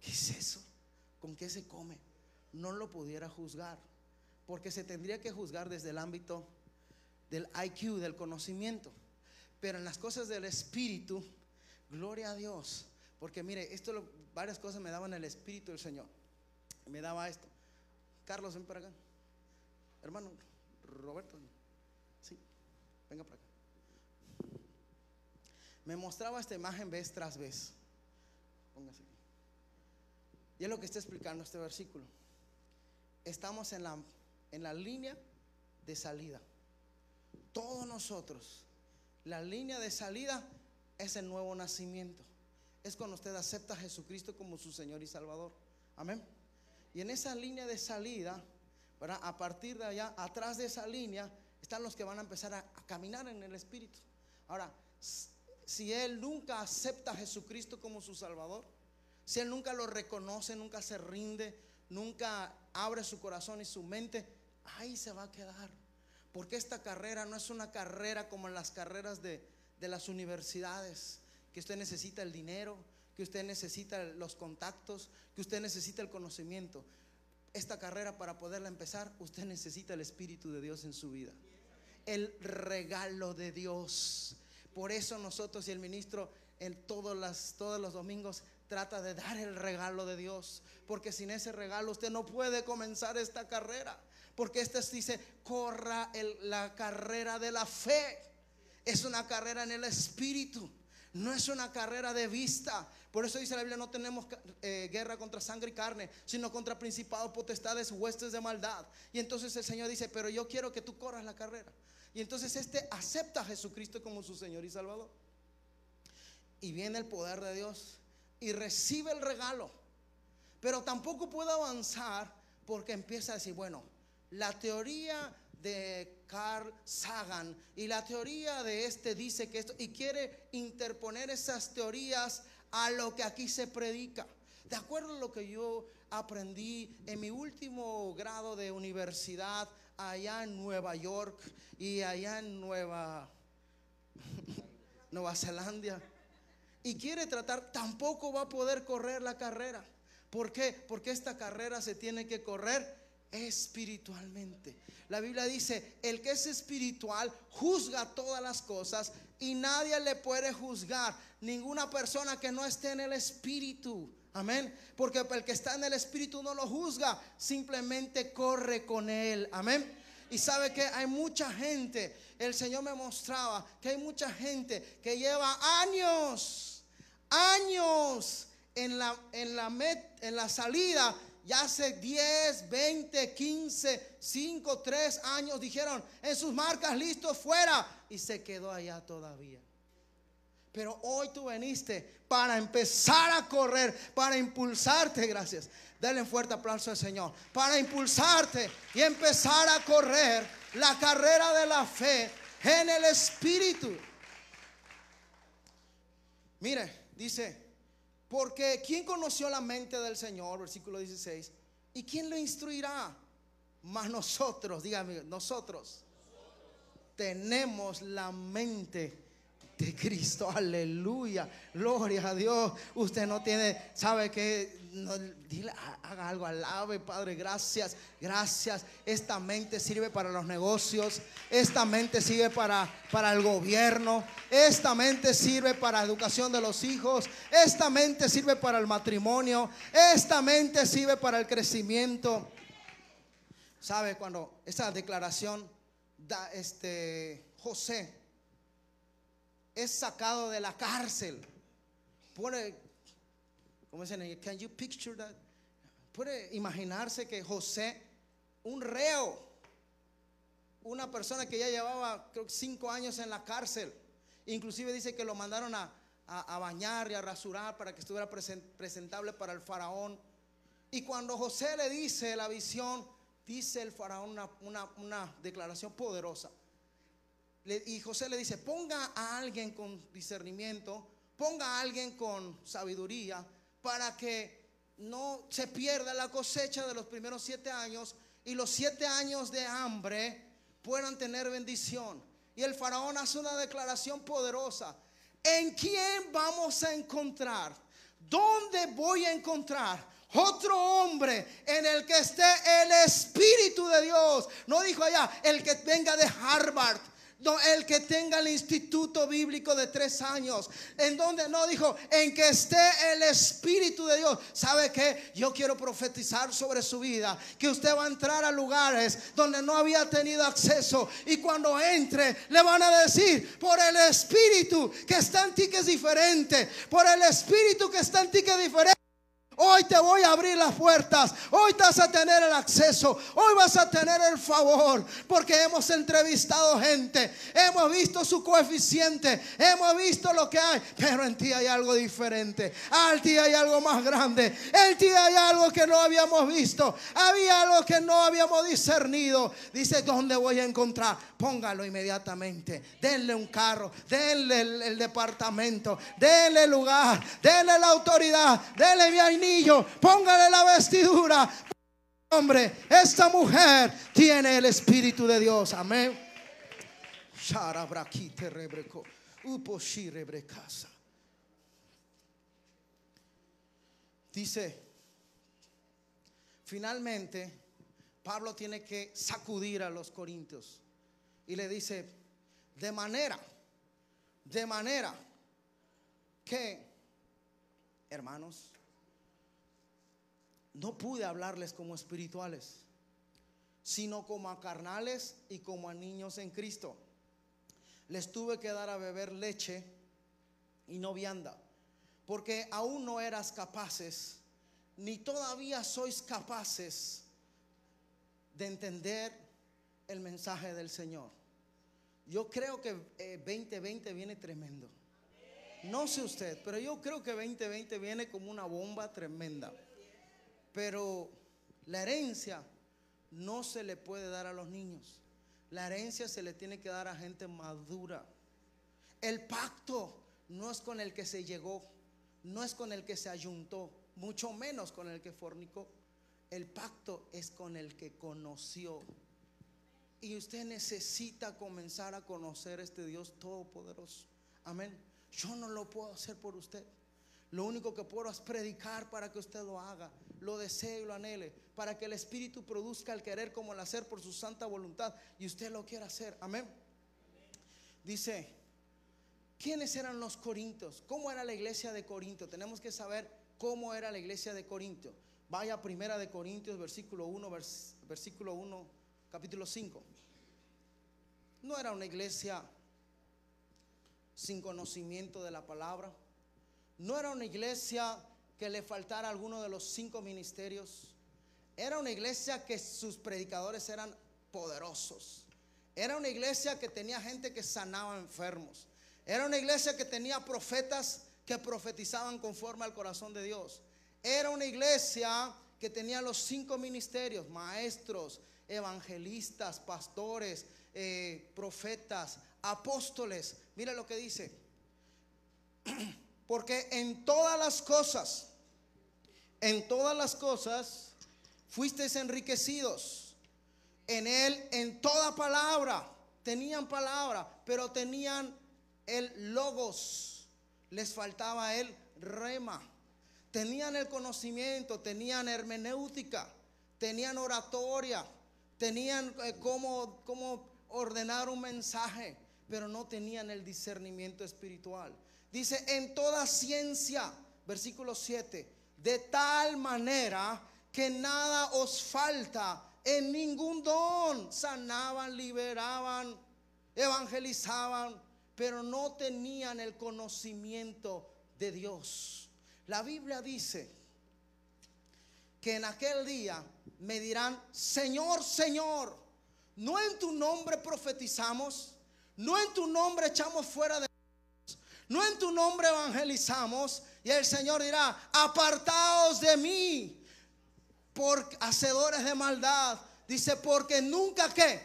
¿qué es eso? ¿Con qué se come? No lo pudiera juzgar, porque se tendría que juzgar desde el ámbito del IQ, del conocimiento. Pero en las cosas del espíritu, gloria a Dios. Porque mire, esto varias cosas me daban el espíritu del Señor. Me daba esto. Carlos, ven para acá. Hermano, Roberto. Sí, venga para acá. Me mostraba esta imagen vez tras vez. Póngase aquí. Y es lo que está explicando este versículo. Estamos en la, en la línea de salida. Todos nosotros, la línea de salida es el nuevo nacimiento. Es cuando usted acepta a Jesucristo como su Señor y Salvador. Amén. Y en esa línea de salida, ¿verdad? a partir de allá, atrás de esa línea, están los que van a empezar a, caminar en el Espíritu. Ahora, si él nunca acepta a Jesucristo como su Salvador, si él nunca lo reconoce, nunca se rinde, nunca abre su corazón y su mente, ahí se va a quedar. Porque esta carrera no es una carrera como en las carreras de, de las universidades, que usted necesita el dinero, que usted necesita los contactos, que usted necesita el conocimiento. Esta carrera para poderla empezar, usted necesita el Espíritu de Dios en su vida. El regalo de Dios. Por eso nosotros y el ministro en todos, las, todos los domingos trata de dar el regalo de Dios. Porque sin ese regalo usted no puede comenzar esta carrera. Porque este dice, corra la carrera de la fe. Es una carrera en el espíritu. No es una carrera de vista. Por eso dice la Biblia, no tenemos eh, guerra contra sangre y carne, sino contra principados, potestades, huestes de maldad. Y entonces el Señor dice, pero yo quiero que tú corras la carrera. Y entonces este acepta a Jesucristo como su Señor y Salvador. Y viene el poder de Dios y recibe el regalo. Pero tampoco puede avanzar porque empieza a decir, bueno, la teoría de Carl Sagan y la teoría de este dice que esto y quiere interponer esas teorías a lo que aquí se predica. De acuerdo a lo que yo aprendí en mi último grado de universidad allá en Nueva York y allá en Nueva (laughs) Nueva Zelanda y quiere tratar, tampoco va a poder correr la carrera. ¿Por qué? Porque esta carrera se tiene que correr espiritualmente. La Biblia dice, el que es espiritual juzga todas las cosas y nadie le puede juzgar. Ninguna persona que no esté en el espíritu. Amén. Porque el que está en el espíritu no lo juzga, simplemente corre con él. Amén. Y sabe que hay mucha gente, el Señor me mostraba que hay mucha gente que lleva años, años en la, en la, met- en la salida, ya hace 10, 20, 15, 5, 3 años, dijeron en sus marcas listos fuera y se quedó allá todavía. Pero hoy tú viniste para empezar a correr, para impulsarte, gracias. Dale un fuerte aplauso al Señor. Para impulsarte y empezar a correr la carrera de la fe en el Espíritu. Mire, dice, porque ¿quién conoció la mente del Señor? Versículo 16. ¿Y quién lo instruirá? Más nosotros, dígame, nosotros tenemos la mente de Cristo. Aleluya. Gloria a Dios. Usted no tiene, sabe que no, haga algo, alabe, Padre. Gracias, gracias. Esta mente sirve para los negocios. Esta mente sirve para, para el gobierno. Esta mente sirve para la educación de los hijos. Esta mente sirve para el matrimonio. Esta mente sirve para el crecimiento. ¿Sabe cuando esa declaración da este José es sacado de la cárcel? Puede, ¿cómo dicen? en- Can you picture that? Puede imaginarse que José, un reo, una persona que ya llevaba creo cinco años en la cárcel, inclusive dice que lo mandaron a, a- bañar y a rasurar para que estuviera presen- presentable para el faraón. Y cuando José le dice la visión, dice el faraón una- una declaración poderosa. Y José le dice, ponga a alguien con discernimiento, ponga a alguien con sabiduría, para que no se pierda la cosecha de los primeros siete años y los siete años de hambre puedan tener bendición. Y el faraón hace una declaración poderosa. ¿En quién vamos a encontrar? ¿Dónde voy a encontrar? Otro hombre en el que esté el Espíritu de Dios. No dijo allá, el que venga de Harvard. El que tenga el instituto bíblico de tres años. En donde no dijo, en que esté el Espíritu de Dios. ¿Sabe qué? Yo quiero profetizar sobre su vida. Que usted va a entrar a lugares donde no había tenido acceso. Y cuando entre, le van a decir, por el Espíritu que está en ti que es diferente. Por el Espíritu que está en ti que es diferente. Hoy te voy a abrir las puertas. Hoy vas a tener el acceso. Hoy vas a tener el favor. Porque hemos entrevistado gente. Hemos visto su coeficiente. Hemos visto lo que hay. Pero en ti hay algo diferente. Al ti hay algo más grande. En ti hay algo que no habíamos visto. Había algo que no habíamos discernido. Dice, ¿dónde voy a encontrar? Póngalo inmediatamente. Denle un carro. Denle el, departamento. Denle lugar. Denle la autoridad. Denle mi Póngale la vestidura. Hombre, esta mujer tiene el Espíritu de Dios. Amén. Dice, finalmente, Pablo tiene que sacudir a los corintios y le dice, de manera, de manera que, hermanos, no pude hablarles como espirituales, sino como a carnales y como a niños en Cristo. Les tuve que dar a beber leche y no vianda, porque aún no eras capaces, ni todavía sois capaces de entender el mensaje del Señor. Yo creo que eh, 2020 viene tremendo. No sé usted, pero yo creo que 2020 viene como una bomba tremenda. Pero la herencia no se le puede dar a los niños. La herencia se le tiene que dar a gente madura. El pacto no es con el que se llegó, no es con el que se ayuntó, mucho menos con el que fornicó. El pacto es con el que conoció. Y usted necesita comenzar a conocer este Dios todopoderoso. Amén. Yo no lo puedo hacer por usted. Lo único que puedo es predicar para que usted lo haga, lo desee y lo anhele, para que el Espíritu produzca el querer como el hacer por su santa voluntad y usted lo quiera hacer. Amén. Dice, ¿quiénes eran los corintios? ¿Cómo era la iglesia de Corinto? Tenemos que saber cómo era la iglesia de Corinto. Vaya primera de Corintios, versículo 1, vers- versículo 1, capítulo 5. No era una iglesia sin conocimiento de la palabra. No era una iglesia que le faltara alguno de los cinco ministerios. Era una iglesia que sus predicadores eran poderosos. Era una iglesia que tenía gente que sanaba enfermos. Era una iglesia que tenía profetas que profetizaban conforme al corazón de Dios. Era una iglesia que tenía los cinco ministerios, maestros, evangelistas, pastores, eh, profetas, apóstoles. Mira lo que dice. (clears throat) Porque en todas las cosas, en todas las cosas, fuisteis enriquecidos. En él, en toda palabra, tenían palabra, pero tenían el logos. Les faltaba el rema. Tenían el conocimiento, tenían hermenéutica, tenían oratoria, tenían eh, cómo, cómo ordenar un mensaje, pero no tenían el discernimiento espiritual. Dice, en toda ciencia, versículo 7, de tal manera que nada os falta en ningún don. Sanaban, liberaban, evangelizaban, pero no tenían el conocimiento de Dios. La Biblia dice que en aquel día me dirán, Señor, Señor, no en tu nombre profetizamos, no en tu nombre echamos fuera de no en tu nombre evangelizamos. Y el Señor dirá, apartaos de mí, por hacedores de maldad. Dice, porque nunca que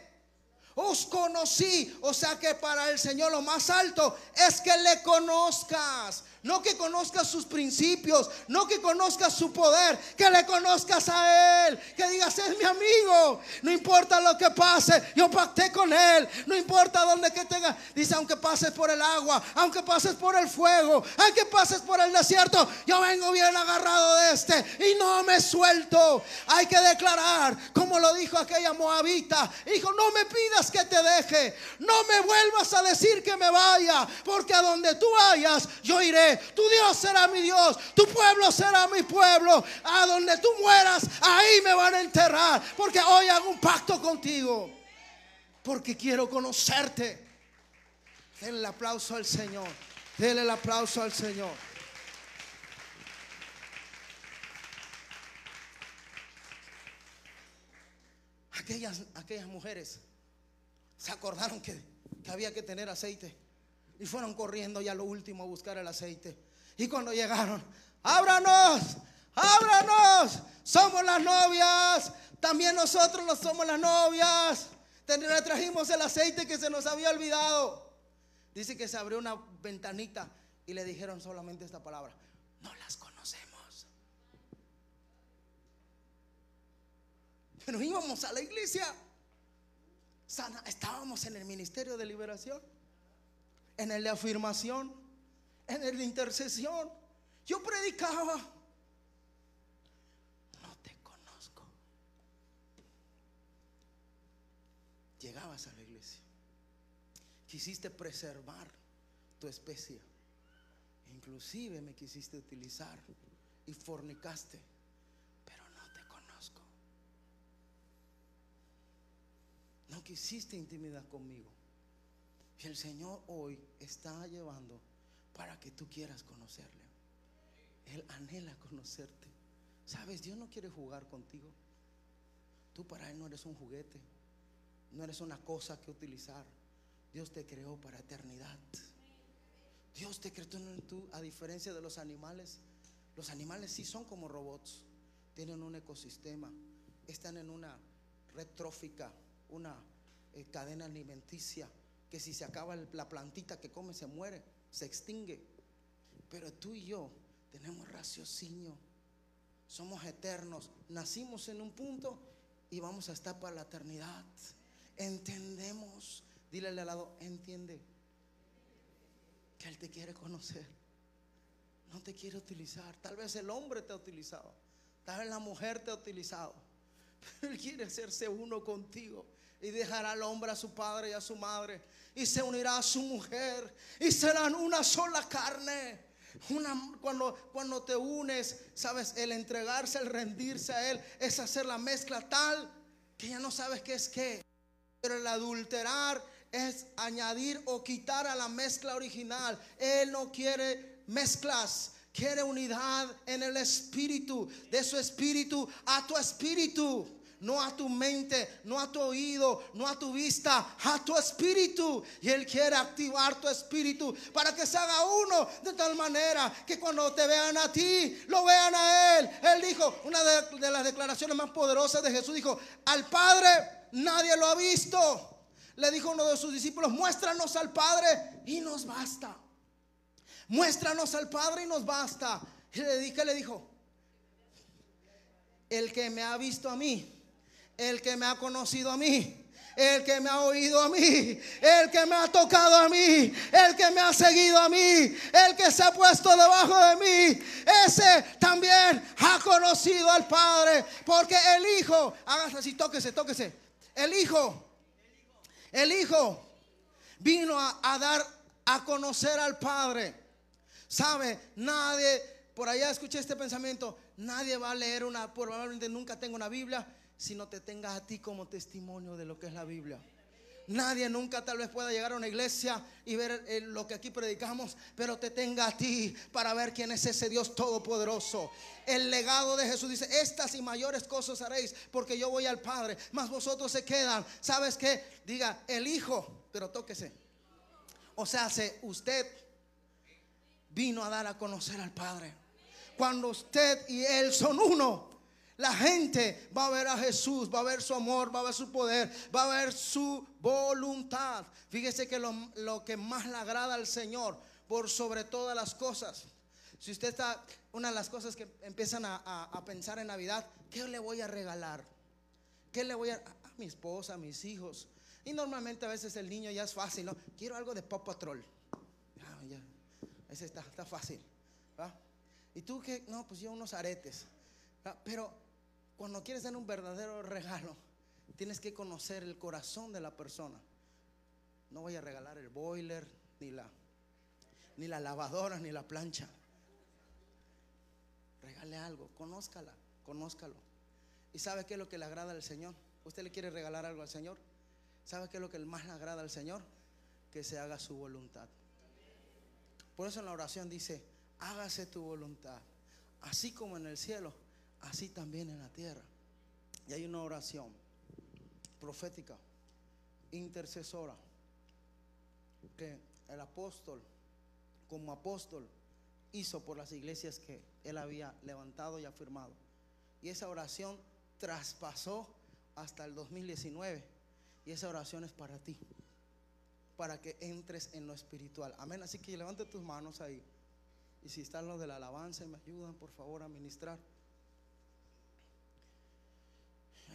os conocí. O sea que para el Señor lo más alto es que le conozcas. No que conozcas sus principios, no que conozcas su poder, que le conozcas a Él, que digas, es mi amigo, no importa lo que pase, yo pacté con Él, no importa dónde que tenga, dice, aunque pases por el agua, aunque pases por el fuego, aunque pases por el desierto, yo vengo bien agarrado de este y no me suelto. Hay que declarar, como lo dijo aquella moabita, dijo, no me pidas que te deje, no me vuelvas a decir que me vaya, porque a donde tú vayas, yo iré. Tu Dios será mi Dios, tu pueblo será mi pueblo. A donde tú mueras, ahí me van a enterrar, porque hoy hago un pacto contigo, porque quiero conocerte. Denle el aplauso al Señor, denle el aplauso al Señor. Aquellas, aquellas mujeres se acordaron que, que había que tener aceite y fueron corriendo ya lo último a buscar el aceite. Y cuando llegaron, ábranos, ábranos, somos las novias, también nosotros lo somos las novias. Trajimos el aceite que se nos había olvidado. Dice que se abrió una ventanita y le dijeron solamente esta palabra, no las conocemos. Pero íbamos a la iglesia. Estábamos en el ministerio de liberación, en el de afirmación, en el de intercesión. Yo predicaba. No te conozco. Llegabas a la iglesia. Quisiste preservar tu especie. Inclusive me quisiste utilizar y fornicaste, pero no te conozco. No quisiste intimidad conmigo. Y el Señor hoy está llevando para que tú quieras conocerle. Él anhela conocerte. Sabes, Dios no quiere jugar contigo. Tú para Él no eres un juguete. No eres una cosa que utilizar. Dios te creó para eternidad. Dios te creó tú, a diferencia de los animales. Los animales sí son como robots. Tienen un ecosistema. Están en una red trófica, una eh, cadena alimenticia, que si se acaba la plantita que come se muere, se extingue. Pero tú y yo tenemos raciocinio, somos eternos, nacimos en un punto y vamos a estar para la eternidad. Entendemos, dile al lado, entiende que Él te quiere conocer, no te quiere utilizar. Tal vez el hombre te ha utilizado, tal vez la mujer te ha utilizado, (laughs) Él quiere hacerse uno contigo y dejará al hombre a su padre y a su madre y se unirá a su mujer y serán una sola carne. Una, cuando, cuando te unes, sabes, el entregarse, el rendirse a Él, es hacer la mezcla tal que ya no sabes qué es qué. Pero el adulterar es añadir o quitar a la mezcla original. Él no quiere mezclas, quiere unidad en el espíritu, de su espíritu a tu espíritu. No a tu mente, no a tu oído, no a tu vista, a tu espíritu. Y Él quiere activar tu espíritu para que se haga uno de tal manera que cuando te vean a ti, lo vean a Él. Él dijo, una de, las declaraciones más poderosas de Jesús, dijo, al Padre nadie lo ha visto. Le dijo uno de sus discípulos, muéstranos al Padre y nos basta. Muéstranos al Padre y nos basta. Y le dije, le dijo, el que me ha visto a mí, el que me ha conocido a mí, el que me ha oído a mí, el que me ha tocado a mí, el que me ha seguido a mí, el que se ha puesto debajo de mí, ese también ha conocido al Padre, porque el Hijo, hágase así, tóquese, tóquese, el Hijo, el Hijo vino a, a dar a conocer al Padre. ¿Sabe? Nadie, por allá escuché este pensamiento, nadie va a leer una, probablemente nunca tenga una Biblia, si no te tenga a ti como testimonio de lo que es la Biblia. Nadie nunca tal vez pueda llegar a una iglesia y ver eh, lo que aquí predicamos, pero te tenga a ti para ver quién es ese Dios todopoderoso. El legado de Jesús dice, estas y mayores cosas haréis porque yo voy al Padre, mas vosotros se quedan. ¿Sabes qué? Diga, el Hijo, pero tóquese. O sea, se- usted vino a dar a conocer al Padre. Cuando usted y Él son uno, la gente va a ver a Jesús, va a ver su amor, va a ver su poder, va a ver su voluntad. Fíjese que lo, lo que más le agrada al Señor, por sobre todas las cosas. Si usted está, una de las cosas que empiezan a, a- pensar en Navidad, ¿qué le voy a regalar? ¿Qué le voy a, a mi esposa, a mis hijos? Y normalmente a veces el niño ya es fácil, ¿no? Quiero algo de Paw Patrol. Ah, ya. Ese está, está fácil. ¿va? Y tú que, no, pues yo unos aretes. ¿va? Pero cuando quieres dar un verdadero regalo, tienes que conocer el corazón de la persona. No voy a regalar el boiler, ni la, ni la lavadora, ni la plancha. Regale algo, conózcala, conózcalo. ¿Y sabe qué es lo que le agrada al Señor? ¿Usted le quiere regalar algo al Señor? ¿Sabe qué es lo que más le agrada al Señor? Que se haga su voluntad. Por eso en la oración dice, hágase tu voluntad, así como en el cielo, así también en la tierra. Y hay una oración profética, intercesora, que el apóstol, como apóstol, hizo por las iglesias que él había levantado y afirmado. Y esa oración traspasó hasta el 2019. Y esa oración es para ti para que entres en lo espiritual. Amén. Así que levante tus manos ahí. Y si están los de la alabanza me ayudan, por favor, a ministrar.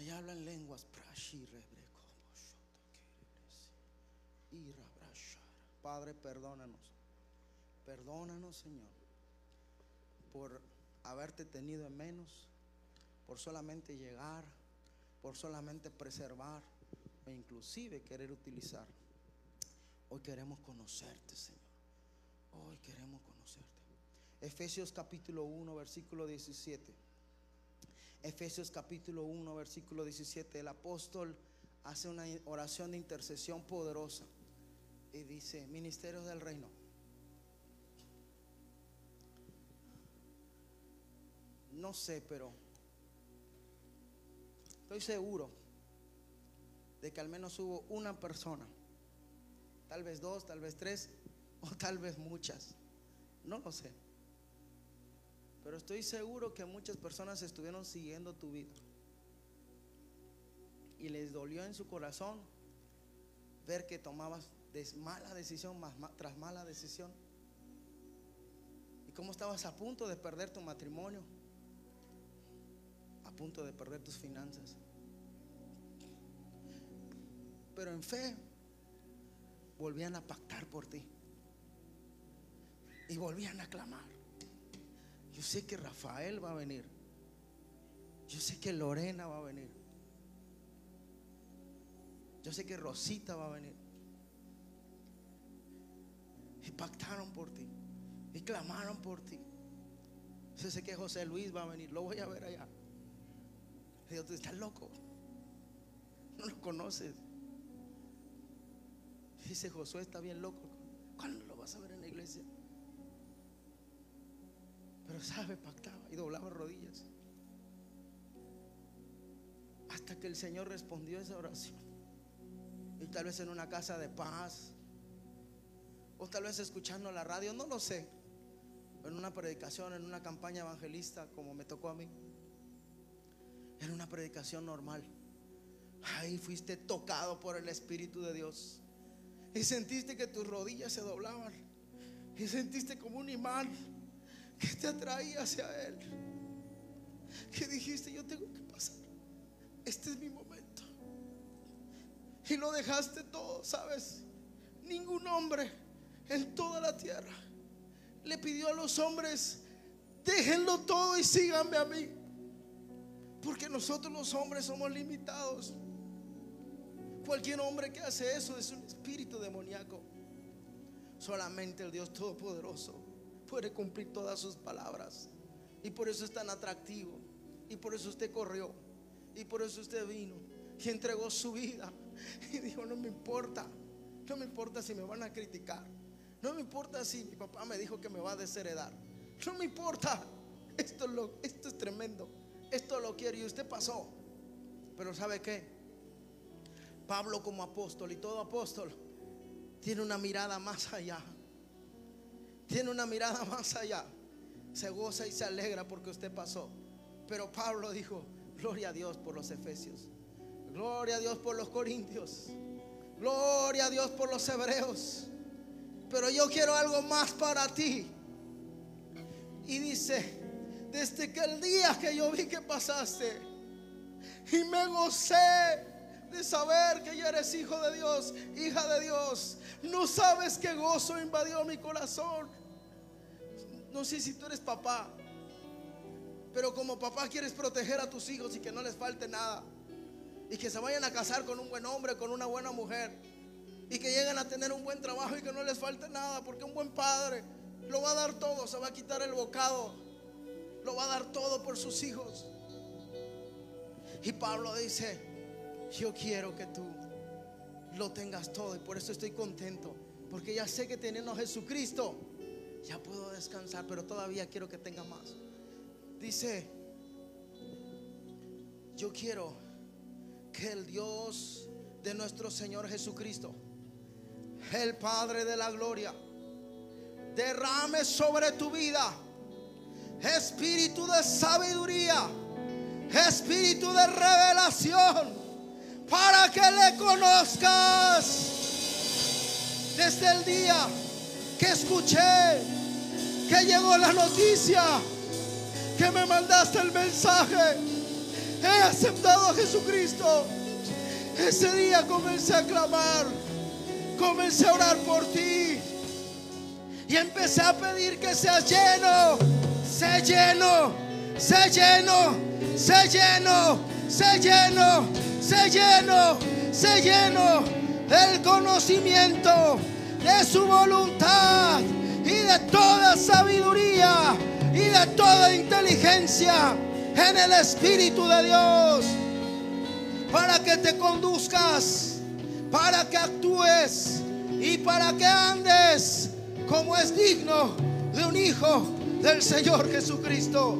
Allá hablan lenguas. Padre, perdónanos. Perdónanos, Señor, por haberte tenido en menos, por solamente llegar, por solamente preservar e inclusive querer utilizar. Hoy queremos conocerte, Señor. Hoy queremos conocerte. Efesios capítulo 1, versículo 17. Efesios capítulo 1, versículo 17. El apóstol hace una oración de intercesión poderosa y dice, ministerios del reino. No sé, pero estoy seguro de que al menos hubo una persona tal vez dos, tal vez tres, (laughs) o tal vez muchas. No lo sé. Pero estoy seguro que muchas personas estuvieron siguiendo tu vida. Y les dolió en su corazón ver que tomabas mala decisión tras mala decisión. Y cómo estabas a punto de perder tu matrimonio, a punto de perder tus finanzas. Pero en fe volvían a pactar por ti. Y volvían a clamar. Yo sé que Rafael va a venir. Yo sé que Lorena va a venir. Yo sé que Rosita va a venir. Y pactaron por ti. Y clamaron por ti. Yo sé que José Luis va a venir. Lo voy a ver allá. Y Dios, tú estás loco. No lo conoces. Dice Josué está bien loco. ¿Cuándo lo vas a ver en la iglesia? Pero sabe, pactaba y doblaba rodillas. Hasta que el Señor respondió esa oración. Y tal vez en una casa de paz. O tal vez escuchando la radio, no lo sé. En una predicación, en una campaña evangelista, como me tocó a mí. En una predicación normal. Ahí fuiste tocado por el Espíritu de Dios. Y sentiste que tus rodillas se doblaban. Y sentiste como un imán que te atraía hacia Él. Que dijiste, yo tengo que pasar. Este es mi momento. Y lo dejaste todo, ¿sabes? Ningún hombre en toda la tierra le pidió a los hombres, déjenlo todo y síganme a mí. Porque nosotros los hombres somos limitados. Cualquier hombre que hace eso es un espíritu demoníaco. Solamente el Dios Todopoderoso puede cumplir todas sus palabras. Y por eso es tan atractivo. Y por eso usted corrió. Y por eso usted vino. Y entregó su vida. (laughs) Y dijo, no me importa. No me importa si me van a criticar. No me importa si mi papá me dijo que me va a desheredar. No me importa. Esto es, lo, esto es tremendo. Esto lo quiero. Y usted pasó. Pero ¿sabe qué? Pablo como apóstol y todo apóstol tiene una mirada más allá. Tiene una mirada (laughs) más allá. Se goza y se alegra porque usted pasó. Pero Pablo dijo, gloria a Dios por los efesios. Gloria a Dios por los corintios. Gloria a Dios por los hebreos. Pero yo quiero algo más para ti. Y dice, desde que el día que yo vi que pasaste y me gocé de saber que ya eres hijo de Dios, hija de Dios. No sabes qué gozo invadió mi corazón. No sé si tú eres papá, pero como papá quieres proteger a tus hijos y que no les falte nada. Y que se vayan a casar con un buen hombre, con una buena mujer. Y que lleguen a tener un buen trabajo y que no les falte nada. Porque un buen padre lo va a dar todo, se va a quitar el bocado. Lo va a dar todo por sus hijos. Y Pablo dice, yo quiero que tú lo tengas todo y por eso estoy contento. Porque ya sé que teniendo a Jesucristo, ya puedo descansar, pero todavía quiero que tenga más. Dice, yo quiero que el Dios de nuestro Señor Jesucristo, el Padre de la Gloria, derrame sobre tu vida espíritu de sabiduría, espíritu de revelación, para que le conozcas. Desde el día que escuché que llegó la noticia, que me mandaste el mensaje, he aceptado a Jesucristo. Ese día comencé a clamar, comencé a orar por ti. Y empecé a pedir que seas lleno, sé lleno, sé lleno, sé lleno, sé lleno, sé lleno, sé lleno. Del conocimiento de su voluntad y de toda sabiduría y de toda inteligencia en el Espíritu de Dios para que te conduzcas, para que actúes y para que andes como es digno de un hijo del Señor Jesucristo.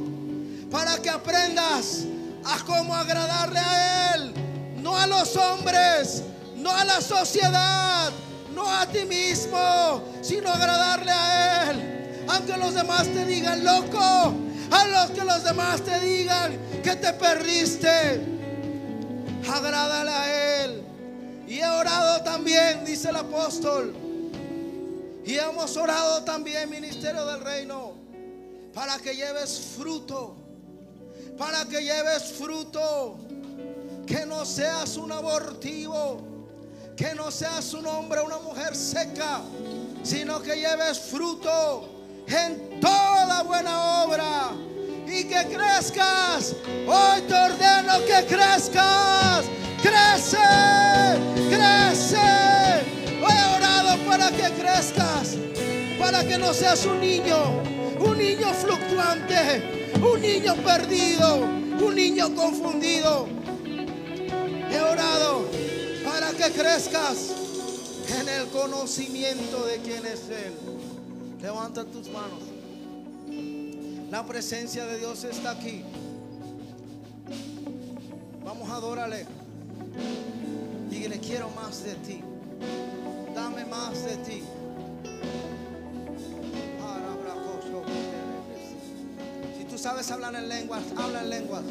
Para que aprendas a cómo agradarle a Él, no a los hombres, no a la sociedad, no a ti mismo, sino agradarle a Él. Aunque los demás te digan loco, a los que los demás te digan que te perdiste, agrádale a Él. Y he orado también dice el apóstol. Y hemos orado también, Ministerio del Reino, para que lleves fruto. Para que lleves fruto. Que no seas un abortivo. Que no seas un hombre, una mujer seca. Sino que lleves fruto en toda buena obra. Y que crezcas. Hoy te ordeno que crezcas. Crece. Crece. He orado para que crezcas. Para que no seas un niño. Un niño fluctuante. Un niño perdido. Un niño confundido. He orado para que crezcas en el conocimiento de quién es Él. Levanta tus manos. La presencia de Dios está aquí. Vamos a adorarle. Dígale, quiero más de ti. Dame más de ti. Si tú sabes hablar en lenguas, habla en lenguas.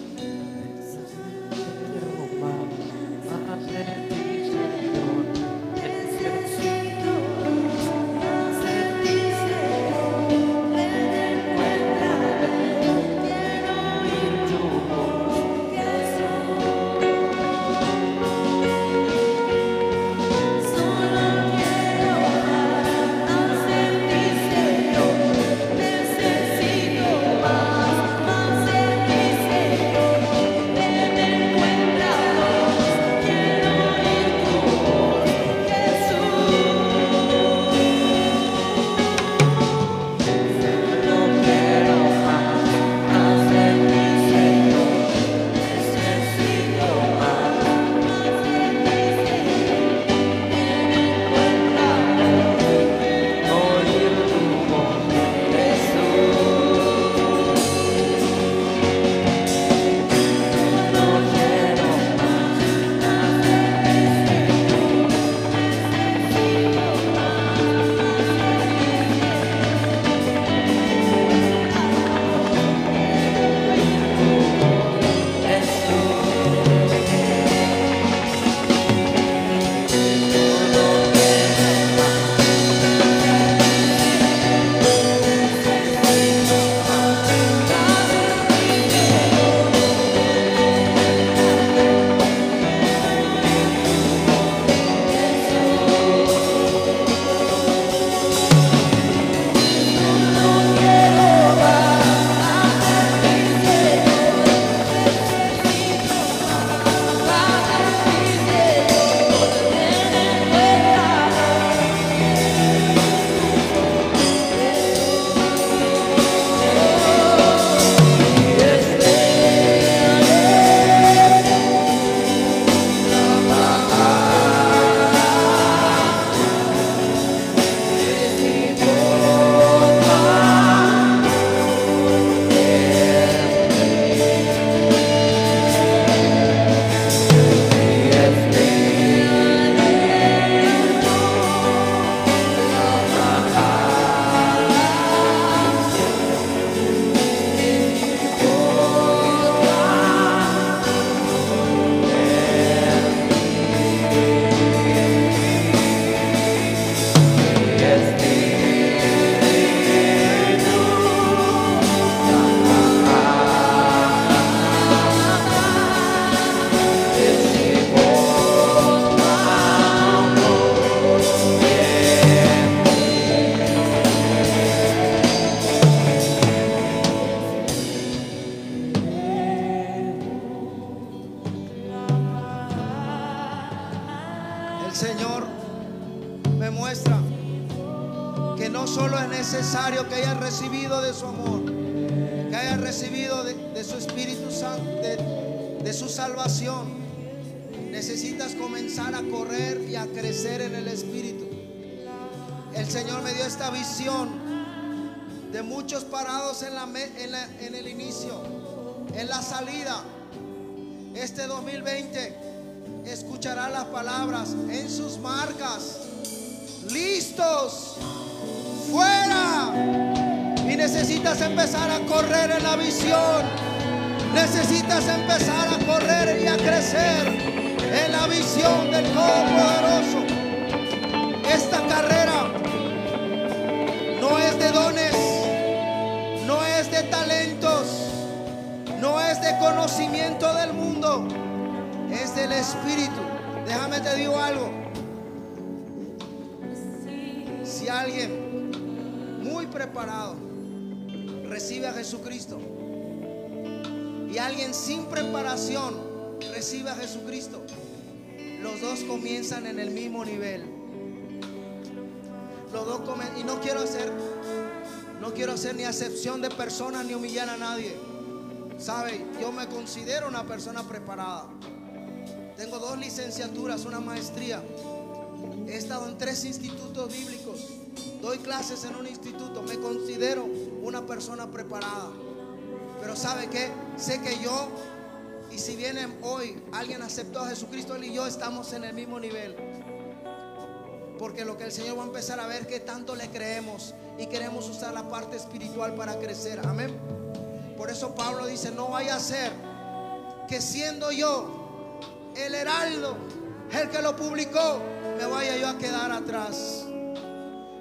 Empezar a correr en la visión. Necesitas empezar a correr y a crecer en la visión del Todopoderoso. Comienzan en el mismo nivel. Los dos y no quiero hacer no quiero hacer ni acepción de personas ni humillar a nadie. Sabe, yo me considero una persona preparada. Tengo dos licenciaturas, una maestría. He estado en tres institutos bíblicos. Doy clases en un instituto. Me considero una persona preparada. Pero ¿sabe qué? Sé que yo, y si viene hoy alguien aceptó a Jesucristo, él y yo estamos en el mismo nivel. Porque lo que el Señor va a empezar a ver que tanto le creemos y queremos usar la parte espiritual para crecer. Amén. Por eso Pablo dice, no vaya a ser que siendo yo el heraldo, el que lo publicó, me vaya yo a quedar atrás.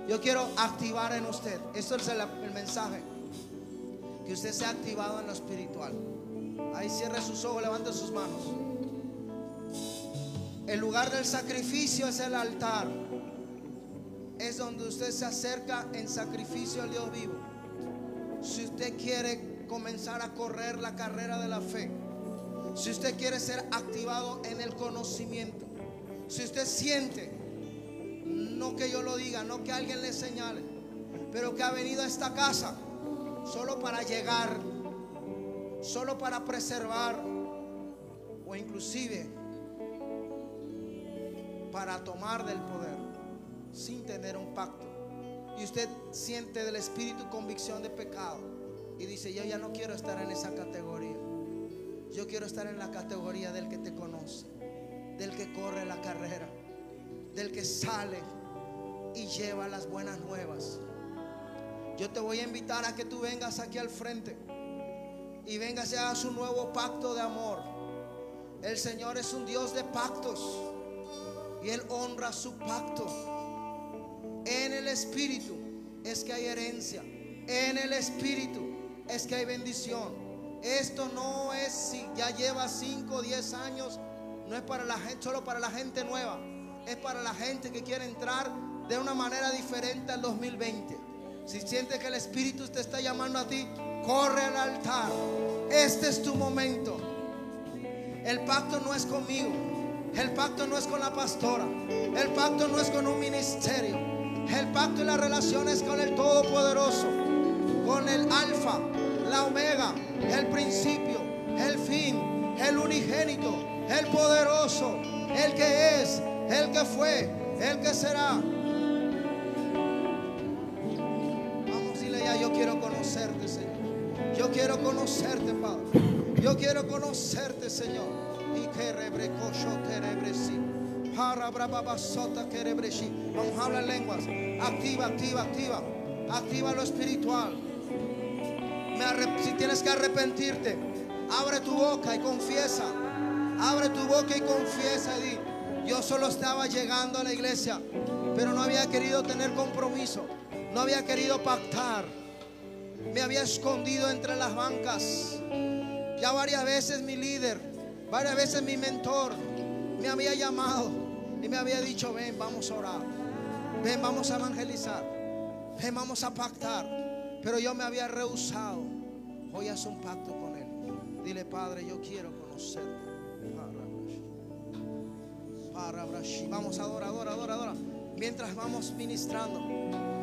Yo quiero activar en usted. Esto es el, el mensaje. Que usted sea activado en lo espiritual. Ahí cierre sus ojos, levante sus manos. El lugar del sacrificio es el altar. Es donde usted se acerca en sacrificio al Dios vivo. Si usted quiere comenzar a correr la carrera de la fe, si usted quiere ser activado en el conocimiento, si usted siente, no que yo lo diga, no que alguien le señale, pero que ha venido a esta casa solo para llegar, solo para preservar o inclusive para tomar del poder sin tener un pacto. Y usted siente del Espíritu convicción de pecado y dice, yo ya no quiero estar en esa categoría. Yo quiero estar en la categoría del que te conoce, del que corre la carrera, del que sale y lleva las buenas nuevas. Yo te voy a invitar a que tú vengas aquí al frente y vengas y hagas un nuevo pacto de amor. El Señor es un Dios de pactos y Él honra su pacto. En el Espíritu es que hay herencia. En el Espíritu es que hay bendición. Esto no es si ya lleva 5 o 10 años, no es para la gente, solo para la gente nueva. Es para la gente que quiere entrar de una manera diferente al 2020. Si sientes que el Espíritu te está llamando a ti, corre al altar. Este es tu momento. El pacto no es conmigo. El pacto no es con la pastora. El pacto no es con un ministerio. El pacto y la relación es con el Todopoderoso. Con el Alfa, la Omega, el principio, el fin, el unigénito, el poderoso, el que es, el que fue, el que será. Conocerte, Señor. Yo quiero conocerte, Padre. Yo quiero conocerte, Señor. Y que rebrecocho que. Vamos a hablar en lenguas. Activa, activa, activa. Activa lo espiritual. Me si tienes que arrepentirte, abre tu boca y confiesa. Abre tu boca y confiesa di, yo solo estaba llegando a la iglesia, pero no había querido tener compromiso, no había querido pactar. Me había escondido entre las bancas. Ya varias veces mi líder, varias veces mi mentor me había llamado y me había dicho, ven, vamos a orar. Ven, vamos a evangelizar. Ven, vamos a pactar. Pero yo me había rehusado. Hoy haz un pacto con Él. Dile, Padre, yo quiero conocerte. Vamos, adora, adora, adora, adora. Mientras vamos ministrando.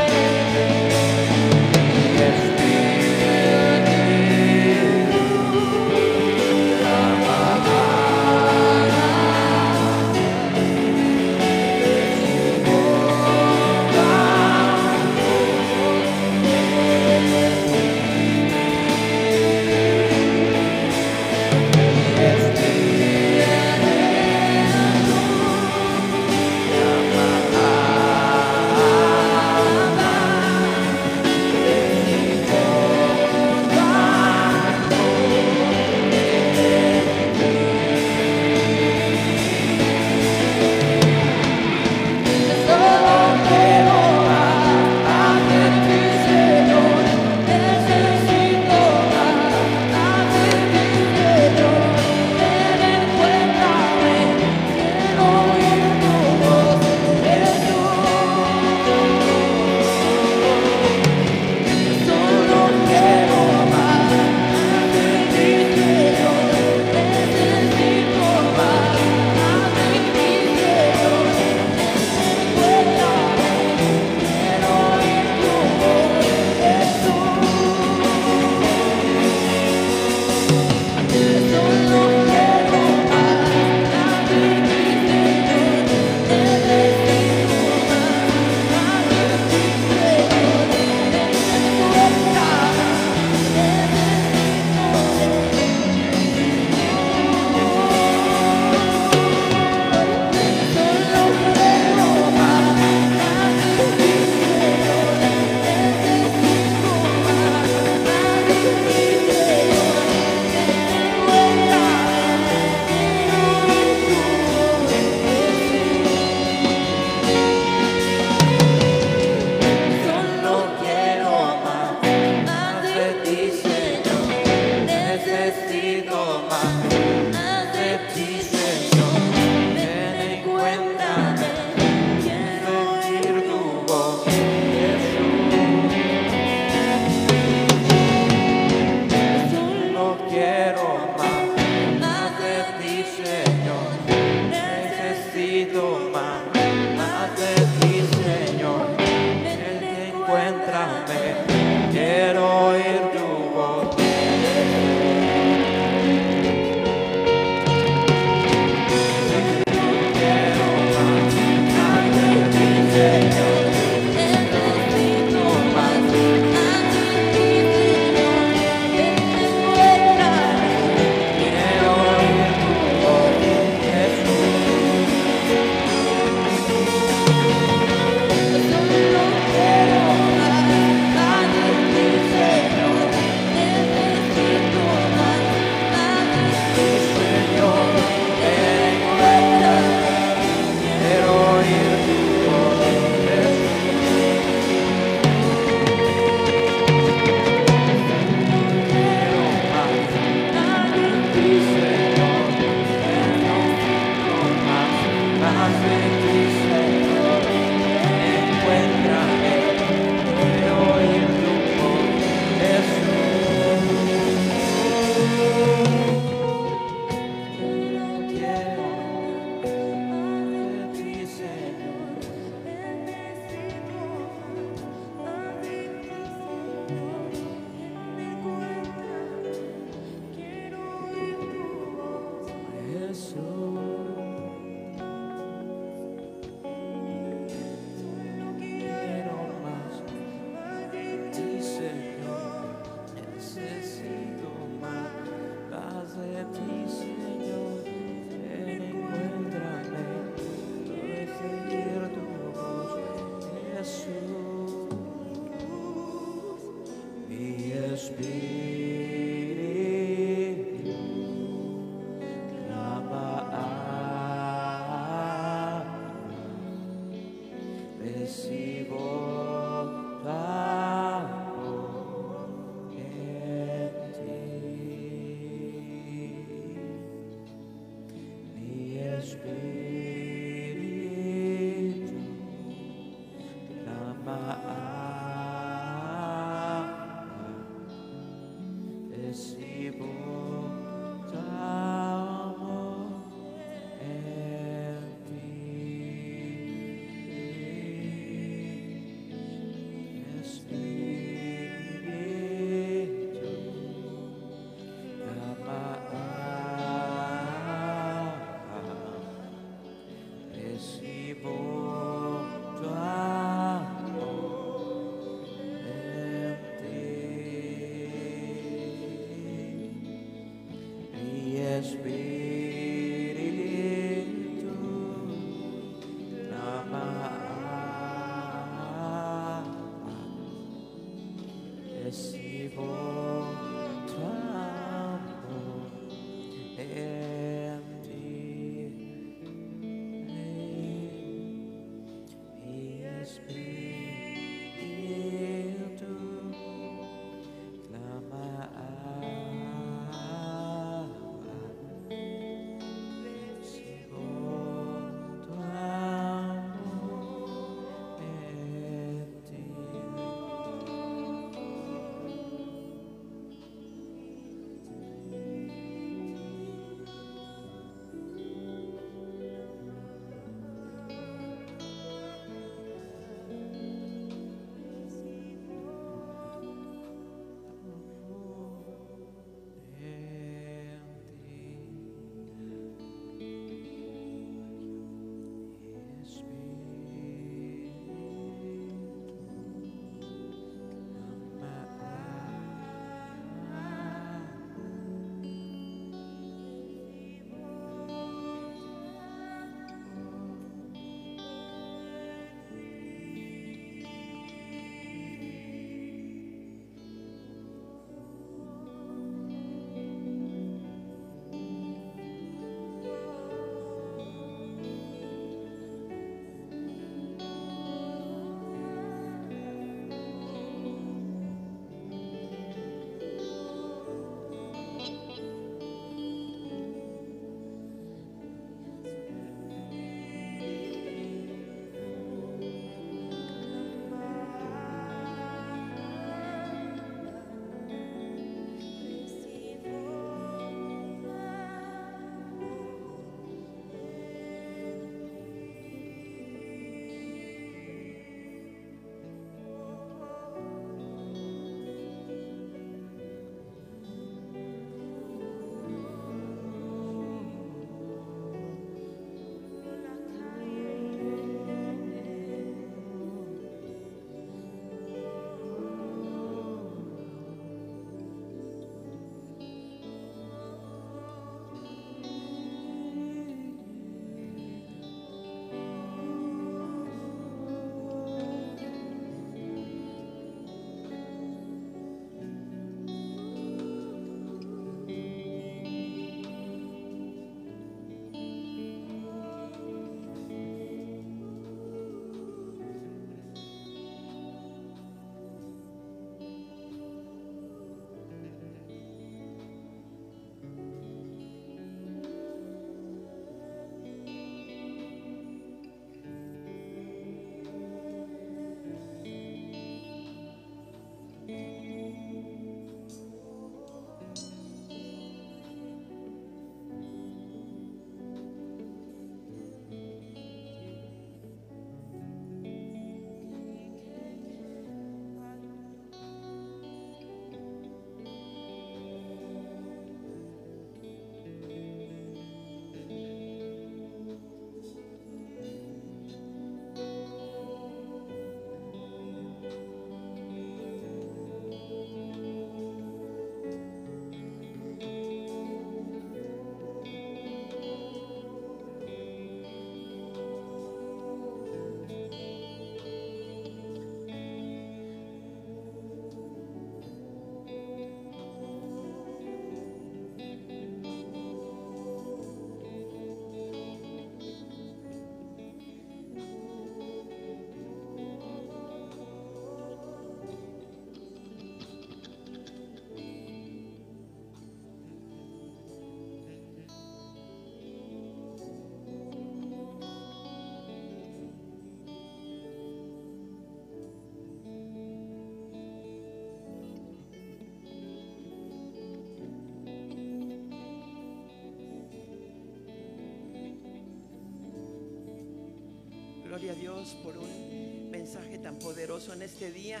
Gloria a Dios por un mensaje tan poderoso en este día.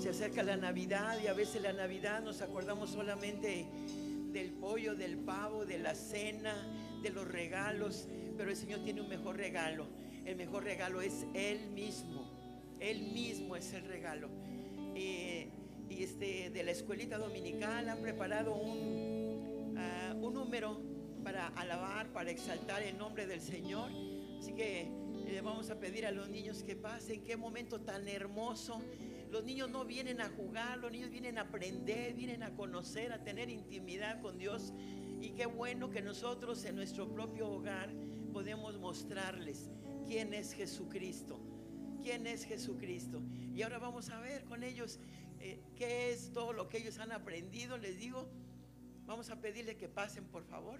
Se acerca la Navidad y a veces la Navidad nos acordamos solamente del pollo, del pavo, de la cena, de los regalos, pero el Señor tiene un mejor regalo. El mejor regalo es Él mismo. Él mismo es el regalo. Eh, y este, de la escuelita dominical han preparado un, ah, un número para alabar, para exaltar el nombre del Señor. Así que vamos a pedir a los niños que pasen. Qué momento tan hermoso. Los niños no vienen a jugar, los niños vienen a aprender, vienen a conocer, a tener intimidad con Dios. Y qué bueno que nosotros en nuestro propio hogar podemos mostrarles quién es Jesucristo. ¿Quién es Jesucristo? Y ahora vamos a ver con ellos eh, qué es todo lo que ellos han aprendido. Les digo, vamos a pedirle que pasen, por favor.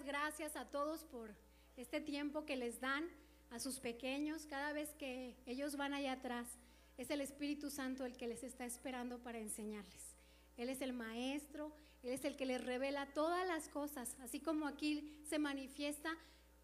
Gracias a todos por este tiempo que les dan a sus pequeños. Cada vez que ellos van allá atrás, es el Espíritu Santo el que les está esperando para enseñarles. Él es el maestro, Él es el que les revela todas las cosas. Así como aquí se manifiesta,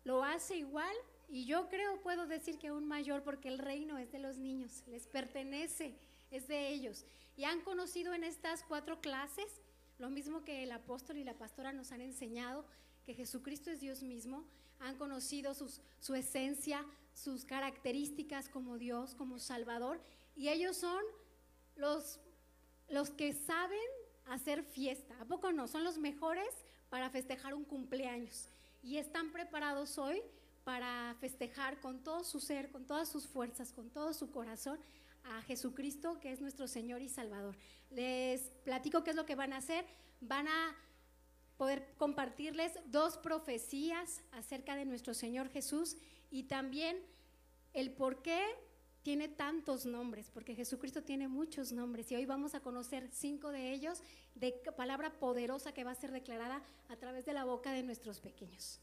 lo hace igual. Y yo creo, puedo decir que aún mayor, porque el reino es de los niños, les pertenece, es de ellos. Y han conocido en estas cuatro clases lo mismo que el apóstol y la pastora nos han enseñado, que Jesucristo es Dios mismo, han conocido su esencia, sus características como Dios, como Salvador, y ellos son los, los que saben hacer fiesta. ¿A poco no? Son los mejores para festejar un cumpleaños. Y están preparados hoy para festejar con todo su ser, con todas sus fuerzas, con todo su corazón a Jesucristo, que es nuestro Señor y Salvador. Les platico qué es lo que van a hacer. Van a poder compartirles dos profecías acerca de nuestro Señor Jesús y también el por qué tiene tantos nombres, porque Jesucristo tiene muchos nombres y hoy vamos a conocer cinco de ellos de palabra poderosa que va a ser declarada a través de la boca de nuestros pequeños.